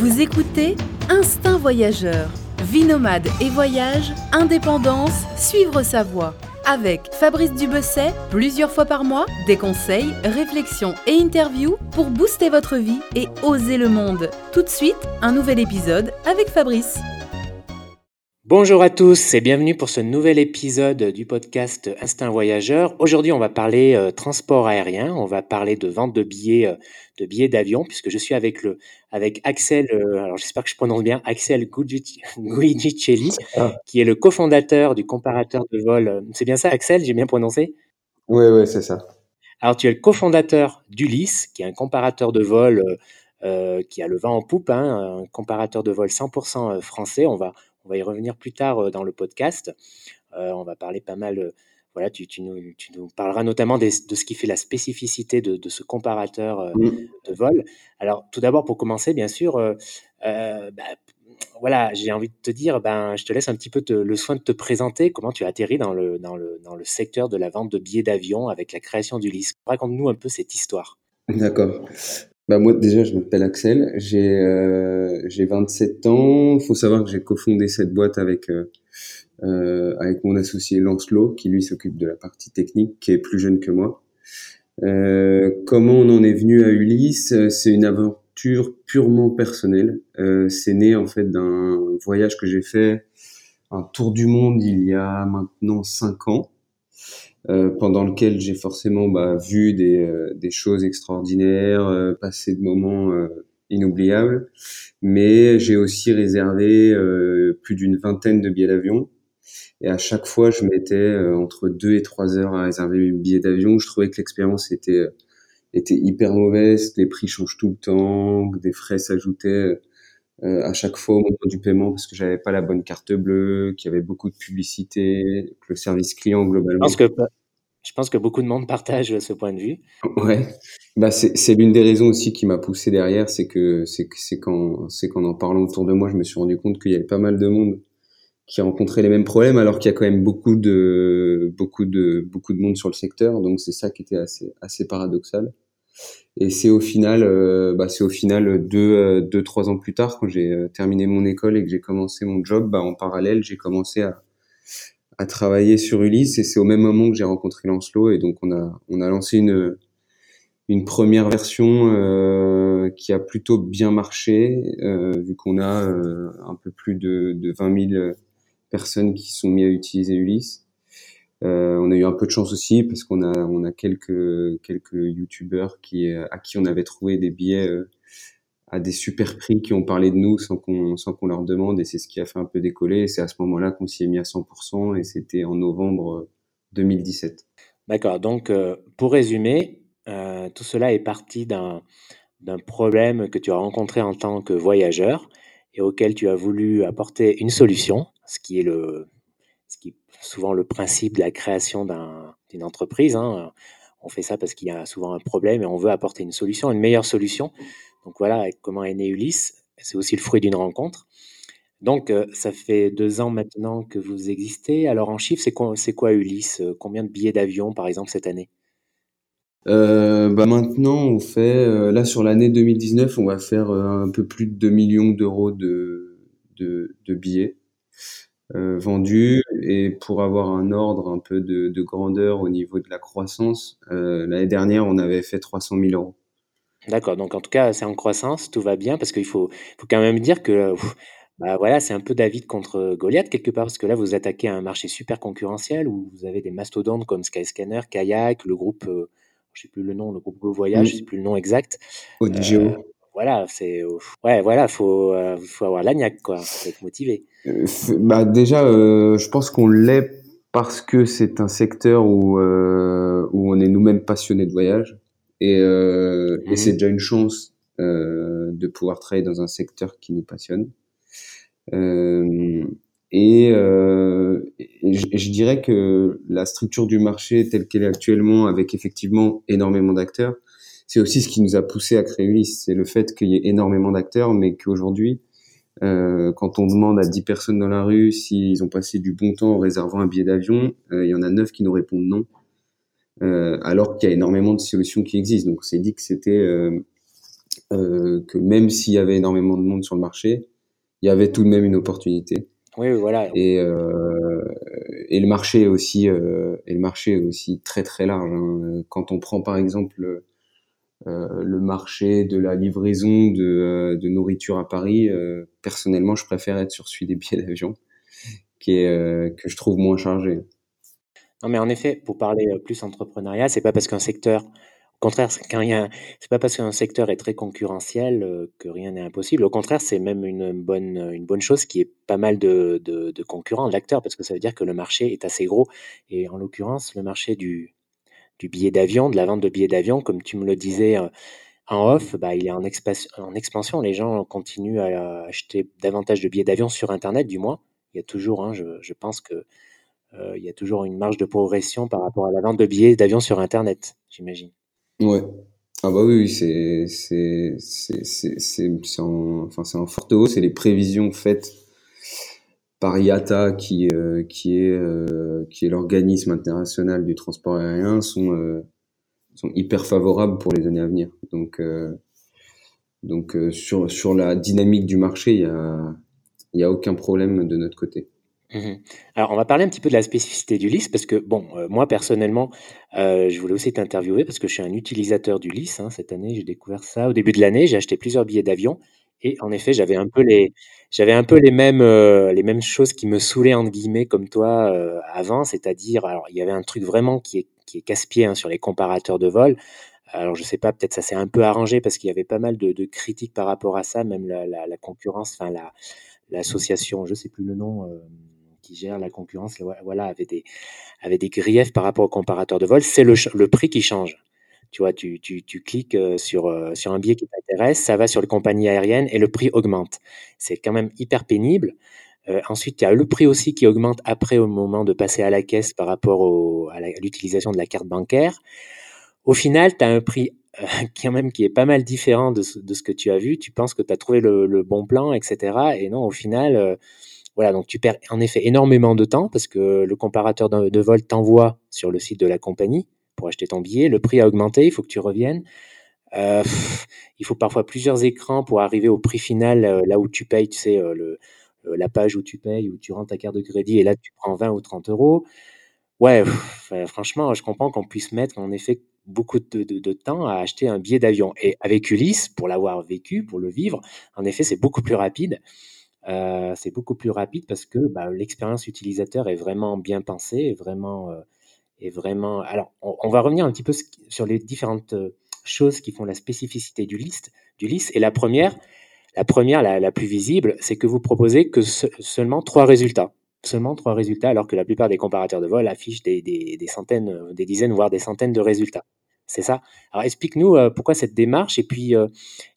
Vous écoutez Instinct Voyageur. Vie nomade et voyage, indépendance, suivre sa voie. Avec Fabrice Dubesset, plusieurs fois par mois, des conseils, réflexions et interviews pour booster votre vie et oser le monde. Tout de suite, un nouvel épisode avec Fabrice. Bonjour à tous et bienvenue pour ce nouvel épisode du podcast Instinct Voyageur. Aujourd'hui, on va parler euh, transport aérien, on va parler de vente de billets euh, de billets d'avion puisque je suis avec le avec Axel euh, alors j'espère que je prononce bien Axel Guidicelli qui est le cofondateur du comparateur de vol. C'est bien ça Axel, j'ai bien prononcé? Oui oui, c'est ça. Alors tu es le cofondateur d'Ulysse qui est un comparateur de vol qui a le vent en poupe, hein, un comparateur de vol 100% français. On va on va y revenir plus tard dans le podcast. on va parler pas mal. Voilà, tu, tu, nous, tu, nous, parleras notamment de ce qui fait la spécificité de, de ce comparateur mmh. de vol. Alors, tout d'abord, pour commencer, bien sûr, bah, voilà, j'ai envie de te dire, ben, je te laisse un petit peu le soin de te présenter, comment tu as atterri dans le, dans, le, dans le secteur de la vente de billets d'avion avec la création du LIS. Raconte-nous un peu cette histoire. D'accord. Bah moi déjà je m'appelle Axel, j'ai euh, j'ai 27 ans. Il faut savoir que j'ai cofondé cette boîte avec euh, avec mon associé Lancelot qui lui s'occupe de la partie technique, qui est plus jeune que moi. Euh, comment on en est venu à Ulysse? C'est une aventure purement personnelle. Euh, c'est né en fait d'un voyage que j'ai fait, un tour du monde il y a maintenant 5 ans. Euh, pendant lequel j'ai forcément bah, vu des, euh, des, choses extraordinaires, euh, passé de moments inoubliables, mais j'ai aussi réservé plus d'une vingtaine de billets d'avion. Et à chaque fois, je mettais entre deux et trois heures à réserver mes billets d'avion. Je trouvais que l'expérience était était hyper mauvaise, les prix changent tout le temps, que des frais s'ajoutaient à chaque fois au moment du paiement parce que j'avais pas la bonne carte bleue, qu'il y avait beaucoup de publicité, que le service client globalement. Je pense que, je pense que beaucoup de monde partage ce point de vue. Ouais, bah c'est l'une des raisons aussi qui m'a poussé derrière, c'est que c'est c'est quand c'est qu'en en parlant autour de moi, je me suis rendu compte qu'il y avait pas mal de monde qui rencontrait les mêmes problèmes alors qu'il y a quand même beaucoup de beaucoup de beaucoup de monde sur le secteur, donc c'est ça qui était assez assez paradoxal. Et c'est au final, euh, bah, c'est au final deux, euh, deux, trois ans plus tard, quand j'ai euh, terminé mon école et que j'ai commencé mon job, bah, en parallèle, j'ai commencé à, à travailler sur Ulysse. Et c'est au même moment que j'ai rencontré Lancelot. Et donc, on a, on a lancé une, une première version euh, qui a plutôt bien marché, euh, vu qu'on a un peu plus de, de 20 000 personnes qui sont mis à utiliser Ulysse. Euh, on a eu un peu de chance aussi parce qu'on a on a quelques quelques youtubeurs qui à qui on avait trouvé des billets euh, à des super prix qui ont parlé de nous sans qu'on sans qu'on leur demande et c'est ce qui a fait un peu décoller. C'est à ce moment-là qu'on s'y est mis à 100% et c'était en novembre 2017. Euh, D'accord. Donc pour résumer, tout cela est parti d'un d'un problème que tu as rencontré en tant que voyageur et auquel tu as voulu apporter une solution, ce qui est le ce qui souvent le principe de la création d'une entreprise. Hein. On fait ça parce qu'il y a souvent un problème et on veut apporter une solution, une meilleure solution. Donc voilà comment est né Ulysse. C'est aussi le fruit d'une rencontre. Donc, euh, ça fait deux ans maintenant que vous existez. Alors, en chiffres, c'est quoi, Ulysse? Combien de billets d'avion, par exemple, cette année? Euh, bah maintenant, on fait, euh, là sur l'année 2019, on va faire un peu plus de 2 millions d'euros de, de, de billets. Euh, vendus et pour avoir un ordre un peu de, de grandeur au niveau de la croissance, euh, l'année dernière on avait fait 300 000 euros. D'accord, donc en tout cas c'est en croissance, tout va bien parce qu'il faut, faut quand même dire que bah voilà, c'est un peu David contre Goliath quelque part parce que là vous attaquez un marché super concurrentiel où vous avez des mastodontes comme Skyscanner, Kayak, le groupe, euh, je sais plus le nom, le groupe Go Voyage, je sais plus le nom exact. Odigeo voilà, c'est ouais, voilà, faut euh, faut avoir l'agnac quoi, faut être motivé. Euh, bah déjà, euh, je pense qu'on l'est parce que c'est un secteur où où on est nous-mêmes passionnés de voyage et, et mmh c'est déjà une chance de pouvoir travailler dans un secteur qui nous passionne. et, je, dirais que la structure du marché telle qu'elle est actuellement, avec effectivement énormément d'acteurs, c'est aussi ce qui nous a poussé à créer Ulysse. C'est le fait qu'il y ait énormément d'acteurs, mais qu'aujourd'hui, euh, quand on demande à 10 personnes dans la rue s'ils ont passé du bon temps en réservant un billet d'avion, euh, il y en a 9 qui nous répondent non, euh, alors qu'il y a énormément de solutions qui existent. Donc on s'est dit que c'était que même s'il y avait énormément de monde sur le marché, il y avait tout de même une opportunité. Oui, voilà. Et, et le marché est aussi, et le marché est aussi très très large. Hein. Quand on prend par exemple euh, le marché de la livraison de, euh, nourriture à Paris, euh, personnellement, je préfère être sur celui des billets d'avion, qui est que je trouve moins chargé. Non, mais en effet, pour parler plus entrepreneuriat, c'est pas parce qu'un secteur, au contraire, c'est pas parce qu'un secteur est très concurrentiel que rien n'est impossible. Au contraire, c'est même une bonne, une bonne chose qui est pas mal de concurrents, d'acteurs, parce que ça veut dire que le marché est assez gros. Et en l'occurrence, le marché du, du billet d'avion, de la vente de billets d'avion, comme tu me le disais euh, en off, bah, il est en, en, expansion. Les gens continuent à acheter davantage de billets d'avion sur Internet, du moins. Il y a toujours, hein, je, pense que euh, il y a toujours une marge de progression par rapport à la vente de billets d'avion sur Internet, j'imagine. Ouais. Ah bah oui, c'est c'est c'est en, enfin, en forte hausse et les prévisions faites par IATA, qui, euh, euh, qui est l'organisme international du transport aérien, sont, euh, sont hyper favorables pour les années à venir. Donc, sur, la dynamique du marché, il y a, y a aucun problème de notre côté. Mmh Alors, on va parler un petit peu de la spécificité du LIS parce que, bon, moi personnellement, je voulais aussi t'interviewer parce que je suis un utilisateur du LIS. Hein, cette année, j'ai découvert ça au début de l'année. J'ai acheté plusieurs billets d'avion et en effet, j'avais un peu les, j'avais un peu les mêmes, euh, les mêmes choses qui me saoulaient entre guillemets comme toi euh, avant, c'est-à-dire, alors il y avait un truc vraiment qui est, qui est casse-pied hein, sur les comparateurs de vol. Alors je sais pas, peut-être ça s'est un peu arrangé parce qu'il y avait pas mal de, de, critiques par rapport à ça, même la, la, la concurrence, enfin la, l'association, je sais plus le nom, euh, qui gère la concurrence, voilà, avait des, avait des griefs par rapport aux comparateurs de vol. C'est le, le prix qui change. Tu vois, tu, tu, tu cliques sur, sur un billet qui t'intéresse, ça va sur les compagnies aériennes et le prix augmente. C'est quand même hyper pénible. ensuite, il y a le prix aussi qui augmente après au moment de passer à la caisse par rapport à l'utilisation de la carte bancaire. Au final, tu as un prix quand même qui est pas mal différent de ce, de ce que tu as vu. Tu penses que tu as trouvé le, le, bon plan, etc. Et non, au final, voilà, donc tu perds en effet énormément de temps parce que le comparateur de, de vol t'envoie sur le site de la compagnie pour acheter ton billet. Le prix a augmenté, il faut que tu reviennes. Euh, il faut parfois plusieurs écrans pour arriver au prix final, euh, là où tu payes, tu sais, euh, le, la page où tu payes, où tu rentres ta carte de crédit, et là tu prends 20 ou 30 euros. Ouais, franchement, je comprends qu'on puisse mettre en effet beaucoup de, temps à acheter un billet d'avion. Et avec Ulysse, pour l'avoir vécu, pour le vivre, en effet, c'est beaucoup plus rapide. c'est beaucoup plus rapide parce que bah, l'expérience utilisateur est vraiment bien pensée, vraiment est vraiment. Alors, on, va revenir un petit peu sur les différentes euh, choses qui font la spécificité du liste, du liste. Et la première, la première, la, plus visible, c'est que vous proposez que seulement trois résultats. Seulement trois résultats, alors que la plupart des comparateurs de vol affichent des, centaines, euh, des dizaines, voire des centaines de résultats. C'est ça? Alors explique-nous euh, pourquoi cette démarche et puis,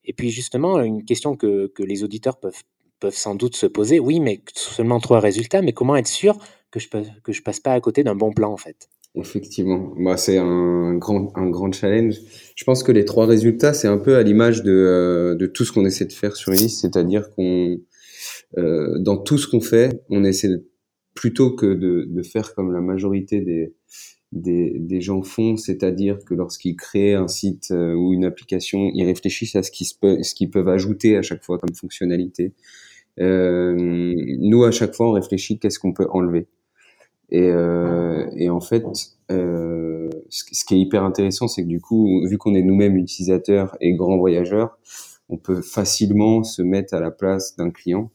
et puis justement une question que, les auditeurs peuvent, peuvent sans doute se poser. Oui, mais seulement trois résultats, mais comment être sûr que je ne passe pas à côté d'un bon plan en fait? Effectivement, bah, c'est un grand, un grand challenge. Je pense que les trois résultats, c'est un peu à l'image de, euh, de tout ce qu'on essaie de faire sur Elise, c'est-à-dire qu'on, euh, dans tout ce qu'on fait, on essaie plutôt que de, de faire comme la majorité des, des, des gens font, c'est-à-dire que lorsqu'ils créent un site euh, ou une application, ils réfléchissent à ce qu'ils, ce qu'ils peuvent ajouter à chaque fois comme fonctionnalité. Euh, nous, à chaque fois, on réfléchit qu'est-ce qu'on peut enlever. Et, euh, et en fait, euh, ce, qui est hyper intéressant, c'est que du coup, vu qu'on est nous-mêmes utilisateurs et grands voyageurs, on peut facilement se mettre à la place d'un client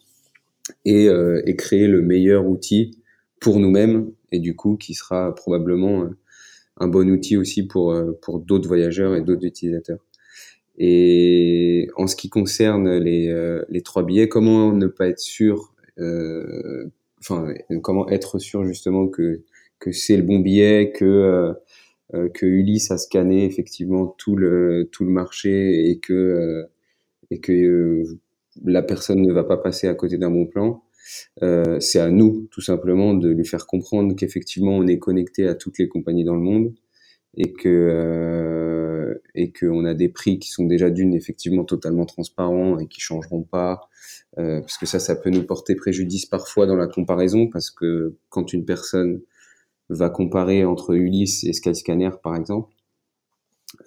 et, euh, et, créer le meilleur outil pour nous-mêmes et du coup qui sera probablement euh, un bon outil aussi pour, euh, pour d'autres voyageurs et d'autres utilisateurs. Et en ce qui concerne les, euh, les trois billets, comment ne pas être sûr euh, enfin, comment être sûr justement que que c'est le bon billet, que euh, euh, que Ulysse a scanné effectivement tout le tout le marché et que euh, et que la personne ne va pas passer à côté d'un bon plan. Euh, c'est à nous, tout simplement, de lui faire comprendre qu'effectivement, on est connecté à toutes les compagnies dans le monde et que euh, et qu'on a des prix qui sont déjà d'une effectivement totalement transparents et qui changeront pas euh, parce que ça ça peut nous porter préjudice parfois dans la comparaison parce que quand une personne va comparer entre Ulysse et Skyscanner par exemple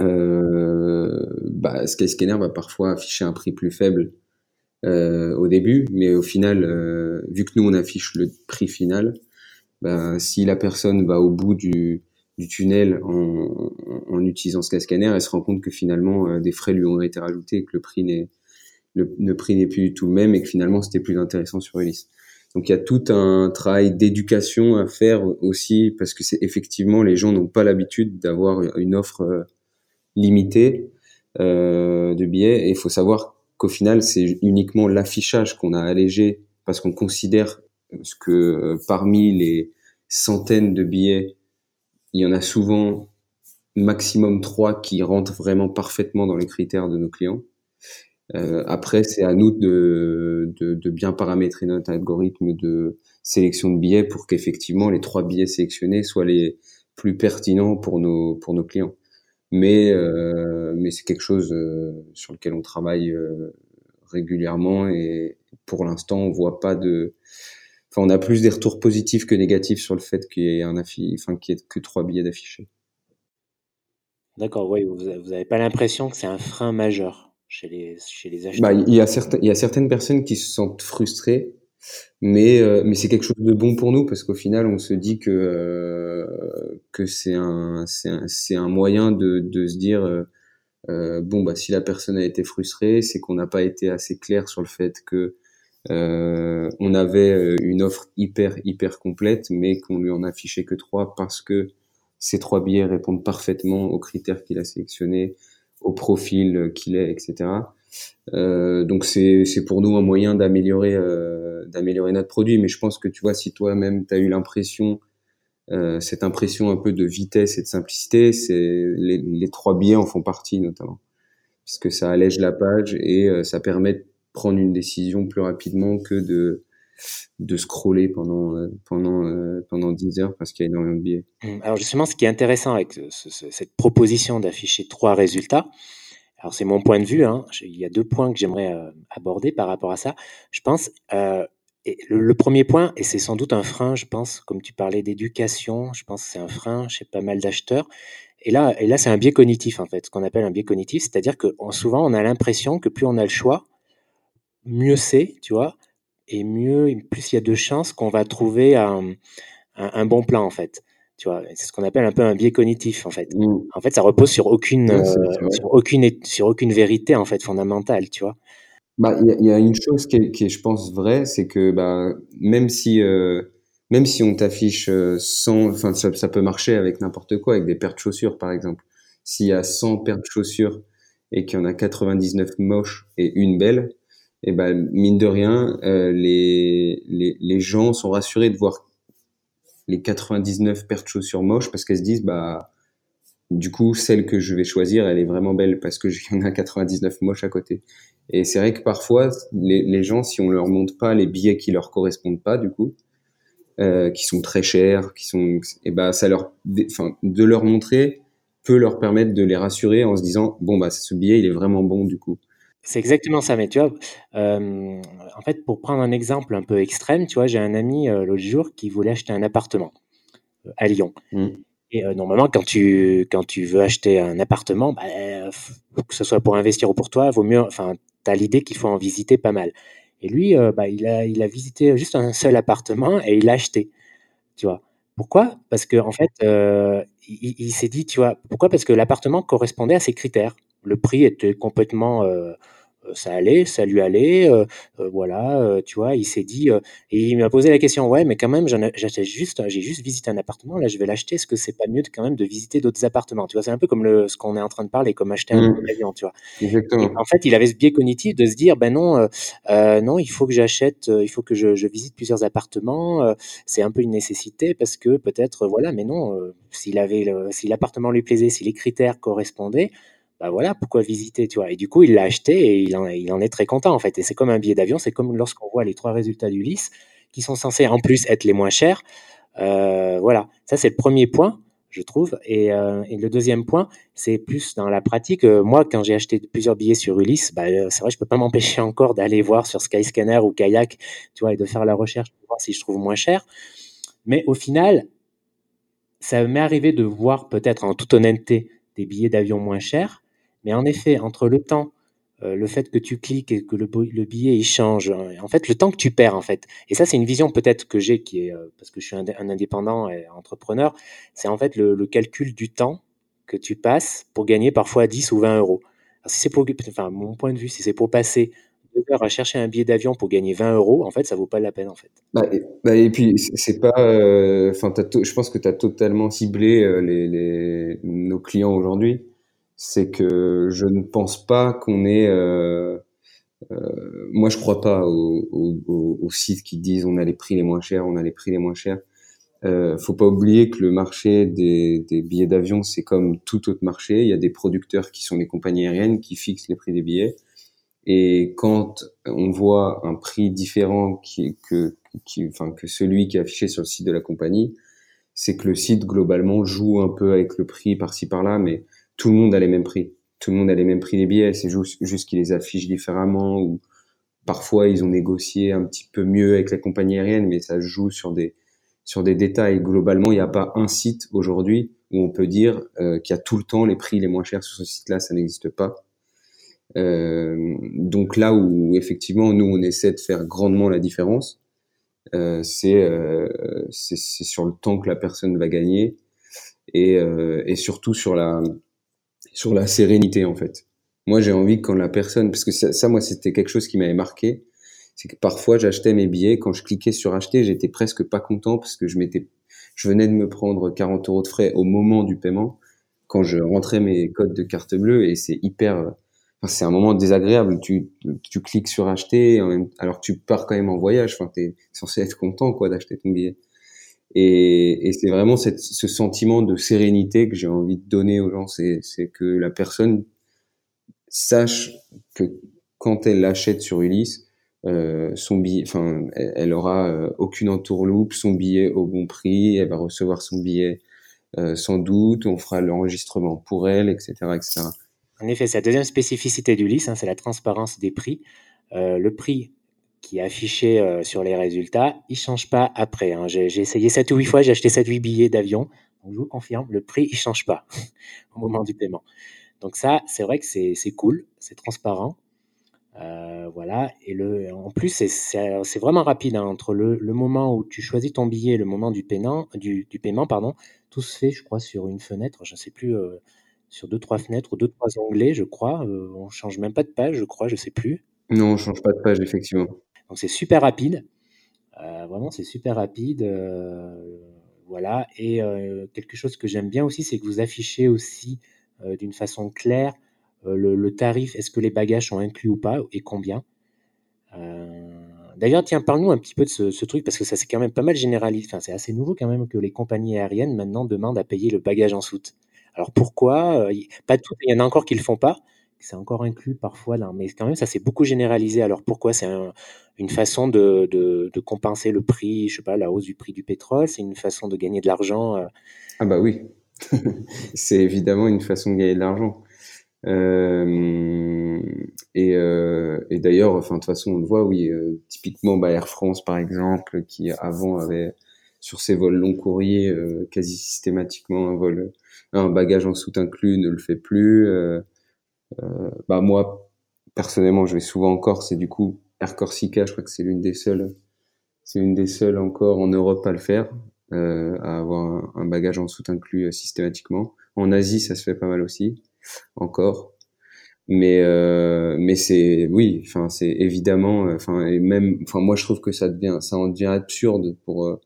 euh, bah, Skyscanner va parfois afficher un prix plus faible euh, au début, mais au final, vu que nous on affiche le prix final, bah, si la personne va au bout du, tunnel en, en, utilisant Skyscanner, elle se rend compte que finalement des frais lui ont été rajoutés et que le prix n'est le, prix n'est plus du tout le même et que finalement c'était plus intéressant sur Ulysse. Donc il y a tout un travail d'éducation à faire aussi parce que c'est effectivement les gens n'ont pas l'habitude d'avoir une offre euh, limitée euh, de billets et il faut savoir qu'au final c'est uniquement l'affichage qu'on a allégé parce qu'on considère que euh, parmi les centaines de billets il y en a souvent maximum trois qui rentrent vraiment parfaitement dans les critères de nos clients euh, après, c'est à nous de, de, de, bien paramétrer notre algorithme de sélection de billets pour qu'effectivement les trois billets sélectionnés soient les plus pertinents pour nos pour nos clients. Mais euh, mais c'est quelque chose euh, sur lequel on travaille euh, régulièrement et pour l'instant on voit pas de enfin on a plus des retours positifs que négatifs sur le fait qu'il y ait un affi... enfin qu'il y ait que trois billets d'affichés. D'accord, oui, vous n'avez pas l'impression que c'est un frein majeur chez les, chez bah, il, y a certains, il y a certaines personnes qui se sentent frustrées, mais, euh, mais c'est quelque chose de bon pour nous parce qu'au final, on se dit que, euh, que c'est un, un, un, moyen de, de se dire euh, bon, bah, si la personne a été frustrée, c'est qu'on n'a pas été assez clair sur le fait que on avait une offre hyper, hyper complète, mais qu'on lui en affichait que trois parce que ces trois billets répondent parfaitement aux critères qu'il a sélectionnés au profil qu'il est, etc. Euh, donc c'est pour nous un moyen d'améliorer euh, d'améliorer notre produit. Mais je pense que tu vois, si toi-même tu as eu l'impression euh, cette impression un peu de vitesse et de simplicité, c'est les, les trois billets en font partie notamment, puisque ça allège la page et euh, ça permet de prendre une décision plus rapidement que de de scroller pendant euh, pendant euh, pendant 10 heures parce qu'il y a énormément de billets. Mmh. Alors justement, ce qui est intéressant avec cette proposition d'afficher trois résultats, alors c'est mon point de vue, hein, il y a deux points que j'aimerais euh, aborder par rapport à ça. Je pense le, premier point, et c'est sans doute un frein, je pense, comme tu parlais d'éducation, je pense que c'est un frein chez pas mal d'acheteurs. Et là, et là c'est un biais cognitif en fait, ce qu'on appelle un biais cognitif, c'est-à-dire que souvent on a l'impression que plus on a le choix, mieux c'est, tu vois et mieux, plus il y a de chances qu'on va trouver un, un, bon plan en fait. Tu vois, c'est ce qu'on appelle un peu un biais cognitif en fait. Mmh. En fait, ça repose sur aucune, euh, sur aucune, sur aucune vérité en fait fondamentale, tu vois. Bah, il y, a une chose qui est, qui est je pense, vraie, c'est que bah, même si, euh, même si on t'affiche 100, euh, enfin, ça, ça, peut marcher avec n'importe quoi, avec des paires de chaussures par exemple. S'il y a 100 paires de chaussures et qu'il y en a 99 moches et une belle, et ben mine de rien, euh, les, les, les gens sont rassurés de voir les 99 paires de chaussures moches parce qu'elles se disent bah du coup celle que je vais choisir elle est vraiment belle parce que y en a 99 moches à côté. Et c'est vrai que parfois les, les gens si on leur montre pas les billets qui leur correspondent pas du coup, euh, qui sont très chers, qui sont et ben ça leur enfin de leur montrer peut leur permettre de les rassurer en se disant bon bah ce billet il est vraiment bon du coup. C'est exactement ça, mais tu vois, euh, en fait, pour prendre un exemple un peu extrême, tu vois, j'ai un ami euh, l'autre jour qui voulait acheter un appartement euh, à Lyon. Mmh. Et normalement, quand tu, quand tu veux acheter un appartement, bah, que ce soit pour investir ou pour toi, vaut mieux, enfin, tu as l'idée qu'il faut en visiter pas mal. Et lui, bah, il, a, il a visité juste un seul appartement et il l'a acheté, tu vois. Pourquoi? Parce que en fait, il, il s'est dit, tu vois, pourquoi? Parce que l'appartement correspondait à ses critères le prix était complètement euh, euh, ça allait, ça lui allait, euh, voilà, tu vois, il s'est dit, et il m'a posé la question, ouais, mais quand même, j'achète juste, j'ai juste visité un appartement, là, je vais l'acheter, est-ce que c'est pas mieux de, quand même de visiter d'autres appartements, tu vois, c'est un peu comme le, ce qu'on est en train de parler, comme acheter un mmh. avion, tu vois. Exactement. en fait, il avait ce biais cognitif de se dire, ben non, non, il faut que j'achète, il faut que je, je, visite plusieurs appartements, c'est un peu une nécessité parce que peut-être, voilà, mais non, s'il avait, si l'appartement lui plaisait, si les critères correspondaient, bah voilà, pourquoi visiter, tu vois. Et du coup, il l'a acheté et il en, il en, est très content, en fait. Et c'est comme un billet d'avion, c'est comme lorsqu'on voit les trois résultats du LIS, qui sont censés en plus être les moins chers. Euh, voilà, ça c'est le premier point, je trouve. Et, euh, et le deuxième point, c'est plus dans la pratique. Euh, moi, quand j'ai acheté plusieurs billets sur Ulysse, bah, euh, c'est vrai, je peux pas m'empêcher encore d'aller voir sur Skyscanner ou Kayak, tu vois, et de faire la recherche pour voir si je trouve moins cher. Mais au final, ça m'est arrivé de voir peut-être en toute honnêteté des billets d'avion moins chers. Mais en effet, entre le temps, euh, le fait que tu cliques et que le, le, billet il change, hein, en fait, le temps que tu perds, en fait. Et ça, c'est une vision peut-être que j'ai, qui est, euh, parce que je suis un, indépendant et entrepreneur, c'est en fait le, calcul du temps que tu passes pour gagner parfois 10 ou 20 euros. si c'est pour, enfin, mon point de vue, si c'est pour passer deux heures à chercher un billet d'avion pour gagner 20 euros, en fait, ça vaut pas la peine, en fait. Bah, et, bah, et puis, c'est pas, euh, enfin, je pense que tu as totalement ciblé nos clients aujourd'hui c'est que je ne pense pas qu'on ait. Euh, euh, moi, je crois pas aux, aux, sites qui disent on a les prix les moins chers, on a les prix les moins chers. Euh, faut pas oublier que le marché des, des billets d'avion, c'est comme tout autre marché. Il y a des producteurs qui sont les compagnies aériennes qui fixent les prix des billets. Et quand on voit un prix différent qui, que, qui, enfin, que celui qui est affiché sur le site de la compagnie, c'est que le site globalement joue un peu avec le prix par-ci par-là, mais tout le monde a les mêmes prix. Tout le monde a les mêmes prix des billets. C'est juste, qu'ils les affichent différemment ou parfois ils ont négocié un petit peu mieux avec la compagnie aérienne, mais ça joue sur des, sur des détails. Globalement, il n'y a pas un site aujourd'hui où on peut dire euh, qu'il y a tout le temps les prix les moins chers sur ce site-là, ça n'existe pas. Euh, donc là où effectivement nous on essaie de faire grandement la différence, euh, c'est euh, sur le temps que la personne va gagner et, euh, et surtout sur la sur la sérénité en fait. Moi, j'ai envie que quand la personne, parce que ça, moi, c'était quelque chose qui m'avait marqué, c'est que parfois j'achetais mes billets, quand je cliquais sur acheter, j'étais presque pas content parce que je m'étais, je venais de me prendre 40 euros de frais au moment du paiement quand je rentrais mes codes de carte bleue et c'est hyper, enfin, c'est un moment désagréable. Tu, tu cliques sur acheter alors que tu pars quand même en voyage. Enfin, t'es censé être content quoi d'acheter ton billet. Et, c'est vraiment ce sentiment de sérénité que j'ai envie de donner aux gens, c'est que la personne sache que quand elle l'achète sur Ulysse, euh, son billet, enfin, elle, aura euh, aucune entourloupe, son billet au bon prix, elle va recevoir son billet euh, sans doute, on fera l'enregistrement pour elle, etc., etc. En effet, c'est la deuxième spécificité d'Ulysse, hein, c'est la transparence des prix. Le prix qui est affiché euh, sur les résultats, il change pas après. Hein. J'ai essayé 7 ou 8 fois, j'ai acheté 7 ou 8 billets d'avion. Donc, je vous confirme, le prix, il change pas au moment du paiement. Donc ça, c'est vrai que c'est cool, c'est transparent. Euh, voilà. Et le, en plus, c'est vraiment rapide hein. entre le, moment où tu choisis ton billet et le moment du paiement, du, paiement, pardon. Tout se fait, je crois, sur une fenêtre. Je ne sais plus, euh, sur deux trois fenêtres ou deux trois onglets, je crois. On change même pas de page, je crois, je sais plus. Non, on change pas de page, effectivement. Donc c'est super rapide. Euh, vraiment, c'est super rapide. Euh, voilà. Et euh, quelque chose que j'aime bien aussi, c'est que vous affichez aussi d'une façon claire le, tarif. Est-ce que les bagages sont inclus ou pas et combien? D'ailleurs, tiens, parle-nous un petit peu de ce, truc parce que ça c'est quand même pas mal généralisé. Enfin, c'est assez nouveau quand même que les compagnies aériennes maintenant demandent à payer le bagage en soute. Alors pourquoi? Pas tout, il y en a encore qui le font pas c'est encore inclus parfois là, mais quand même ça s'est beaucoup généralisé. Alors pourquoi? C'est une façon de, compenser le prix, je sais pas, la hausse du prix du pétrole. C'est une façon de gagner de l'argent. Euh. Ah bah oui, c'est évidemment une façon de gagner de l'argent. Euh, et, euh, et d'ailleurs, enfin de toute façon, on le voit, oui, typiquement bah, Air France par exemple, qui avant avait sur ses vols long courriers quasi systématiquement un vol, un bagage en soute inclus, ne le fait plus. Euh, bah moi, personnellement, je vais souvent en Corse et du coup, Air Corsica, je crois que c'est l'une des seules, c'est une des seules encore en Europe à le faire, euh, à avoir un, bagage en soute inclus euh, systématiquement. En Asie, ça se fait pas mal aussi, encore. Mais euh, mais c'est oui, enfin c'est évidemment, enfin et même, enfin moi je trouve que ça devient, ça en devient absurde pour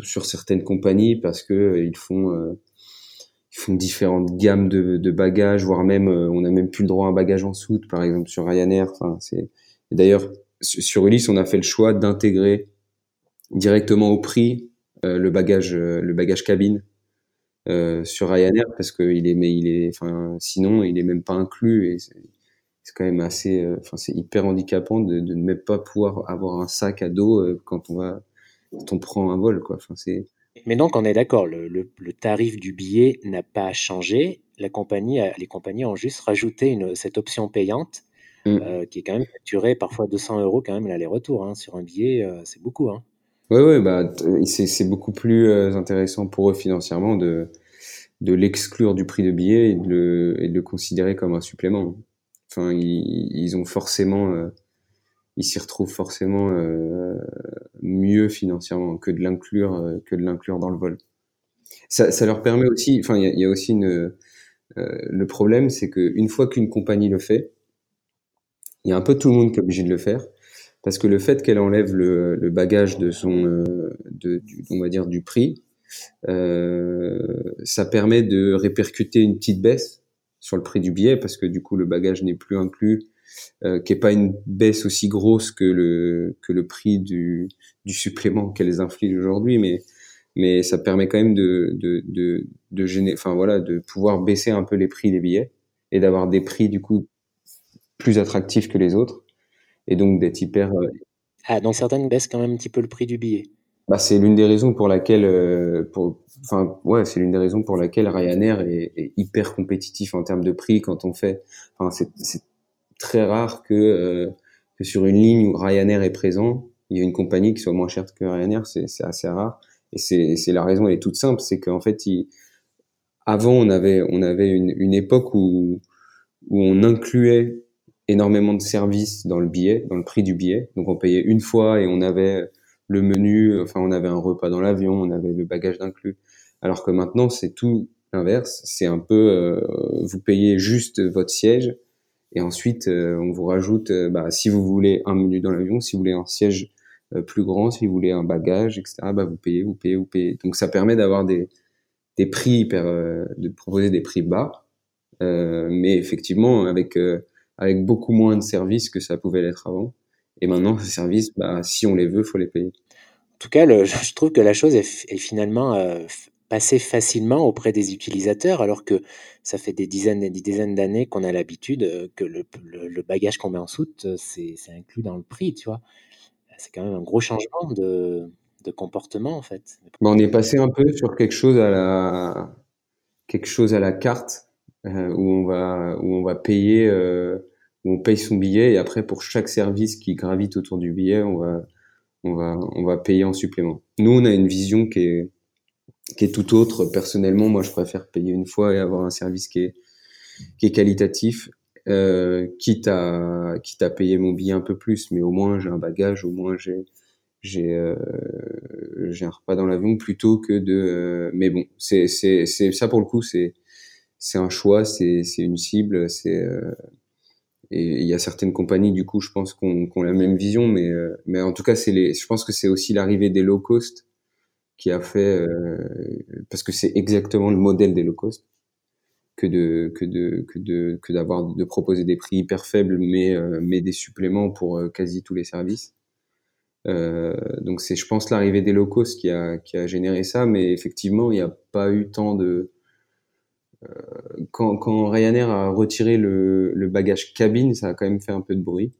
sur certaines compagnies parce que ils font ils font différentes gammes de, de bagages, voire même euh, on n'a même plus le droit à un bagage en soute, par exemple sur Ryanair. Enfin, c'est d'ailleurs sur Ulysse, on a fait le choix d'intégrer directement au prix euh, le bagage euh, le bagage cabine sur Ryanair parce que il est mais il est enfin sinon il est même pas inclus et c'est quand même assez enfin c'est hyper handicapant de, de, ne même pas pouvoir avoir un sac à dos quand on va quand on prend un vol quoi. Enfin c'est mais donc, on est d'accord, le, le, tarif du billet n'a pas changé. La compagnie les compagnies ont juste rajouté une, cette option payante mm. euh, qui est quand même facturée parfois 200 euros quand même l'aller-retour. Hein, sur un billet, euh, c'est beaucoup. Hein. Oui, ouais, bah, c'est beaucoup plus euh, intéressant pour eux financièrement de, de l'exclure du prix de billet et de, le, et de le considérer comme un supplément. Enfin, ils, ils ont forcément, euh, ils s'y retrouvent forcément euh, mieux financièrement que de l'inclure, euh, que de l'inclure dans le vol. Ça, ça, leur permet aussi, enfin, il y, y a, aussi une, le problème, c'est qu'une fois qu'une compagnie le fait, il y a un peu tout le monde qui est obligé de le faire parce que le fait qu'elle enlève le, le, bagage de son, de, du, on va dire, du prix, euh, ça permet de répercuter une petite baisse sur le prix du billet parce que du coup le bagage n'est plus inclus, euh, qui est pas une baisse aussi grosse que le que le prix du, du supplément qu'elles infligent aujourd'hui, mais mais ça permet quand même de de de, de gêner, enfin voilà, de pouvoir baisser un peu les prix des billets et d'avoir des prix du coup plus attractifs que les autres et donc d'être hyper euh, ah, donc certaines baissent quand même un petit peu le prix du billet bah, c'est l'une des raisons pour laquelle, euh, pour, enfin, ouais, c'est l'une des raisons pour laquelle Ryanair est, est, hyper compétitif en termes de prix quand on fait. Enfin, c'est très rare que, euh, que sur une ligne où Ryanair est présent, il y a une compagnie qui soit moins chère que Ryanair. C'est assez rare. Et c'est la raison, elle est toute simple, c'est qu'en fait, il, avant, on avait, on avait une, une époque où, où on incluait énormément de services dans le billet, dans le prix du billet. Donc, on payait une fois et on avait le menu, enfin on avait un repas dans l'avion, on avait le bagage inclus. Alors que maintenant c'est tout l'inverse, c'est un peu euh, vous payez juste votre siège et ensuite euh, on vous rajoute euh, bah, si vous voulez un menu dans l'avion, si vous voulez un siège plus grand, si vous voulez un bagage, etc. Bah vous payez, vous payez, vous payez. Donc ça permet d'avoir des des prix hyper, de proposer des prix bas, mais effectivement avec avec beaucoup moins de services que ça pouvait l'être avant. Et maintenant, ces services, bah, si on les veut, faut les payer. En tout cas, le, je trouve que la chose est, est finalement euh, passée facilement auprès des utilisateurs, alors que ça fait des dizaines et des dizaines d'années qu'on a l'habitude euh, que le, bagage qu'on met en soute, euh, c'est inclus dans le prix, tu vois. C'est quand même un gros changement de, comportement, en fait. Bah, on est passé un peu sur quelque chose à la, quelque chose à la carte, euh, où, on va, où on va payer... Euh, on paye son billet et après pour chaque service qui gravite autour du billet, on va on va on va payer en supplément. Nous, on a une vision qui est qui est tout autre. Personnellement, moi, je préfère payer une fois et avoir un service qui est qui est qualitatif, euh, quitte à quitte à payer mon billet un peu plus, mais au moins j'ai un bagage, au moins j'ai j'ai euh, j'ai un repas dans l'avion plutôt que de. Euh, mais bon, c'est c'est c'est ça pour le coup, c'est c'est un choix, c'est c'est une cible, c'est euh, et il y a certaines compagnies, du coup, je pense qu'on qu ont la même vision, mais, euh, mais en tout cas, c'est les, je pense que c'est aussi l'arrivée des low cost qui a fait, euh, parce que c'est exactement le modèle des low cost, que de que de que de que d'avoir de proposer des prix hyper faibles, mais euh, mais des suppléments pour euh, quasi tous les services. Euh, donc c'est, je pense, l'arrivée des low cost qui a qui a généré ça, mais effectivement, il n'y a pas eu tant de euh, quand, quand, Ryanair a retiré le, le, bagage cabine, ça a quand même fait un peu de bruit.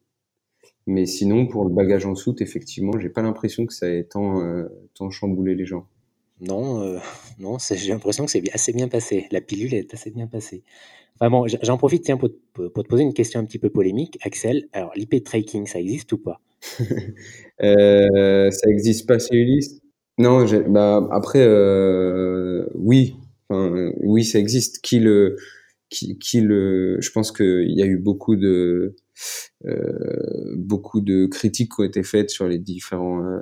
Mais sinon, pour le bagage en soute, effectivement, j'ai pas l'impression que ça ait tant, euh, tant chamboulé les gens. Non, euh, non, j'ai l'impression que c'est assez bien passé. La pilule est assez bien passée. Enfin bon, j'en profite tiens, pour, pour, te poser une question un petit peu polémique. Axel, alors l'IP tracking, ça existe ou pas? Euh, Ça existe pas chez Ulysse? Non, bah, après, oui, Enfin, oui, ça existe. Qui le, qui, qui le, je pense qu'il y a eu beaucoup de, beaucoup de critiques qui ont été faites sur les différents euh,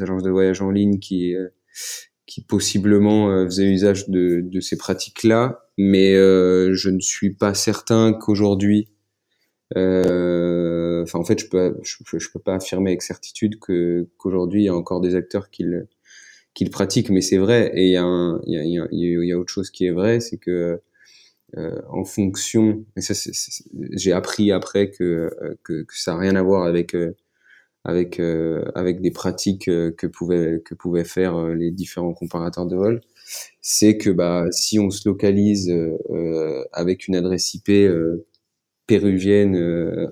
agences de voyage en ligne qui, euh, qui possiblement euh, faisaient usage de, de ces pratiques-là, mais euh, je ne suis pas certain qu'aujourd'hui, enfin en fait, je peux, je, peux pas affirmer avec certitude que qu'aujourd'hui il y a encore des acteurs qui le qu'il pratique, mais c'est vrai. Et il y, a il, y a, il y a autre chose qui est vrai, c'est que euh, en fonction, et ça, j'ai appris après que, que, que ça n'a rien à voir avec euh, avec euh, avec des pratiques euh, que pouvaient que pouvaient faire euh, les différents comparateurs de vol, c'est que bah si on se localise avec une adresse IP péruvienne,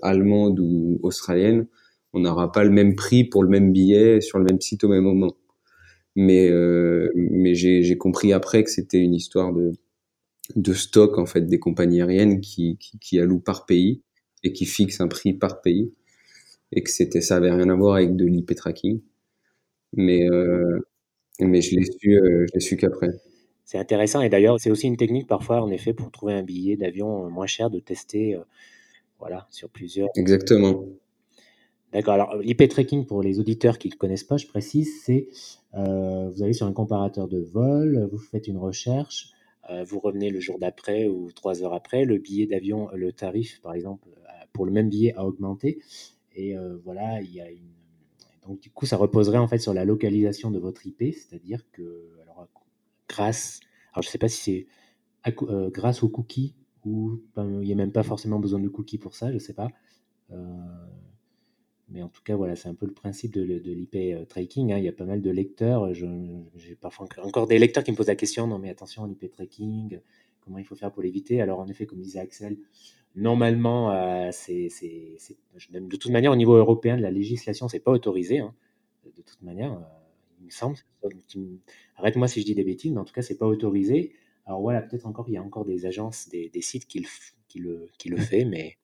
allemande ou australienne, on n'aura pas le même prix pour le même billet sur le même site au même moment. Mais euh, mais j'ai compris après que c'était une histoire de de stock en fait des compagnies aériennes qui, qui, qui allouent par pays et qui fixent un prix par pays et que c'était ça avait rien à voir avec de l'IP tracking mais euh, mais je l'ai su euh, je l'ai su qu'après c'est intéressant et d'ailleurs, c'est aussi une technique parfois, en effet, pour trouver un billet d'avion moins cher, de tester, voilà, sur plusieurs. Exactement. D'accord. Alors, l'IP tracking, pour les auditeurs qui ne connaissent pas, je précise, c'est euh, vous allez sur un comparateur de vol, vous faites une recherche, euh, vous revenez le jour d'après ou trois heures après, le billet d'avion, le tarif, par exemple, pour le même billet a augmenté. Et euh, voilà, il y a une. Donc, du coup, ça reposerait en fait sur la localisation de votre IP, c'est-à-dire que, alors, grâce. Alors, je ne sais pas si c'est grâce aux cookies ou il n'y a même pas forcément besoin de cookies pour ça, je ne sais pas. Mais en tout cas, voilà, c'est un peu le principe de, l'IP euh, tracking. Hein. Il y a pas mal de lecteurs. J'ai parfois encore des lecteurs qui me posent la question non, mais attention, l'IP tracking, comment il faut faire pour l'éviter? Alors, en effet, comme disait Axel, normalement, euh, c'est, de toute manière, au niveau européen, de la législation, c'est pas autorisé. Hein. De toute manière, euh, il me semble. Arrête-moi si je dis des bêtises, mais en tout cas, c'est pas autorisé. Alors voilà, peut-être encore, il y a encore des agences, des, sites qui le, qui le, qui le fait, mais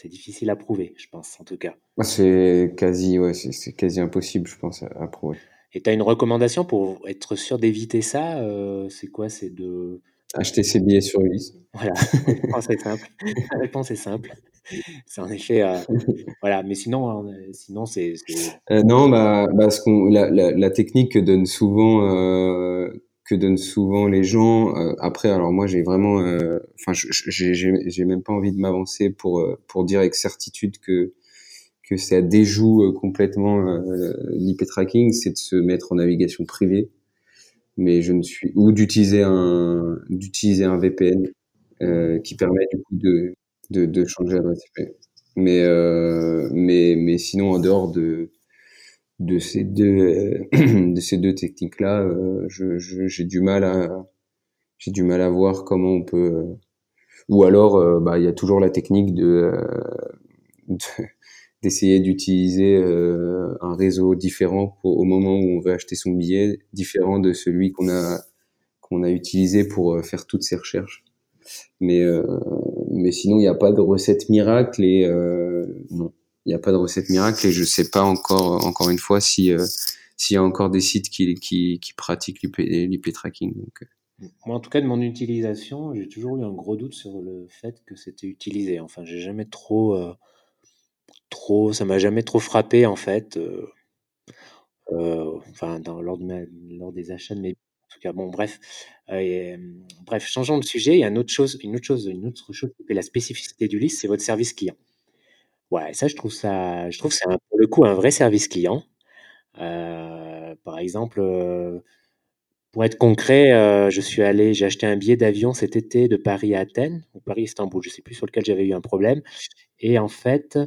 c'est difficile à prouver, je pense, en tout cas. C'est quasi, ouais, c'est quasi impossible, je pense, à, prouver. Et tu as une recommandation pour être sûr d'éviter ça euh, C'est quoi? C'est de. Acheter ses billets sur Ulysse. Voilà, la réponse est simple. La réponse est simple. C'est en effet. Euh, voilà, mais sinon, euh, sinon c'est. non, bah, bah ce la, la, la, technique que donne souvent que donnent souvent les gens. Euh, après, alors moi, j'ai vraiment, euh, enfin, j'ai même pas envie de m'avancer pour euh, pour dire avec certitude que que ça déjoue complètement l'IP tracking, c'est de se mettre en navigation privée. Mais je ne suis ou d'utiliser un d'utiliser un VPN qui permet de de, de changer l'adresse IP. Mais mais mais sinon en dehors de de ces deux de ces deux techniques là euh, je j'ai du mal à j'ai du mal à voir comment on peut euh, ou alors euh, bah il y a toujours la technique de d'essayer d'utiliser un réseau différent au moment où on veut acheter son billet différent de celui qu'on a qu'on a utilisé pour faire toutes ces recherches. Mais mais sinon il n'y a pas de recette miracle et non il n'y a pas de recette miracle et je sais pas encore, encore une fois, si euh, s'il y a encore des sites qui, qui, pratiquent l'IP tracking. Euh. Moi, en tout cas, de mon utilisation, j'ai toujours eu un gros doute sur le fait que c'était utilisé. Enfin, j'ai jamais trop, euh, trop, ça m'a jamais trop frappé en fait. enfin, dans, lors, de lors des achats de mes en tout cas, bon, bref, bref, changeons de sujet. Il y a une autre chose, une autre chose, une autre chose qui fait la spécificité du liste, c'est votre service client. Ouais, ça, je trouve ça je trouve que c'est pour le coup un vrai service client. Euh, par exemple, euh, pour être concret, euh, je suis allé j'ai acheté un billet d'avion cet été de Paris à Athènes ou Paris-Istanbul, je sais plus, sur lequel j'avais eu un problème. Et en fait,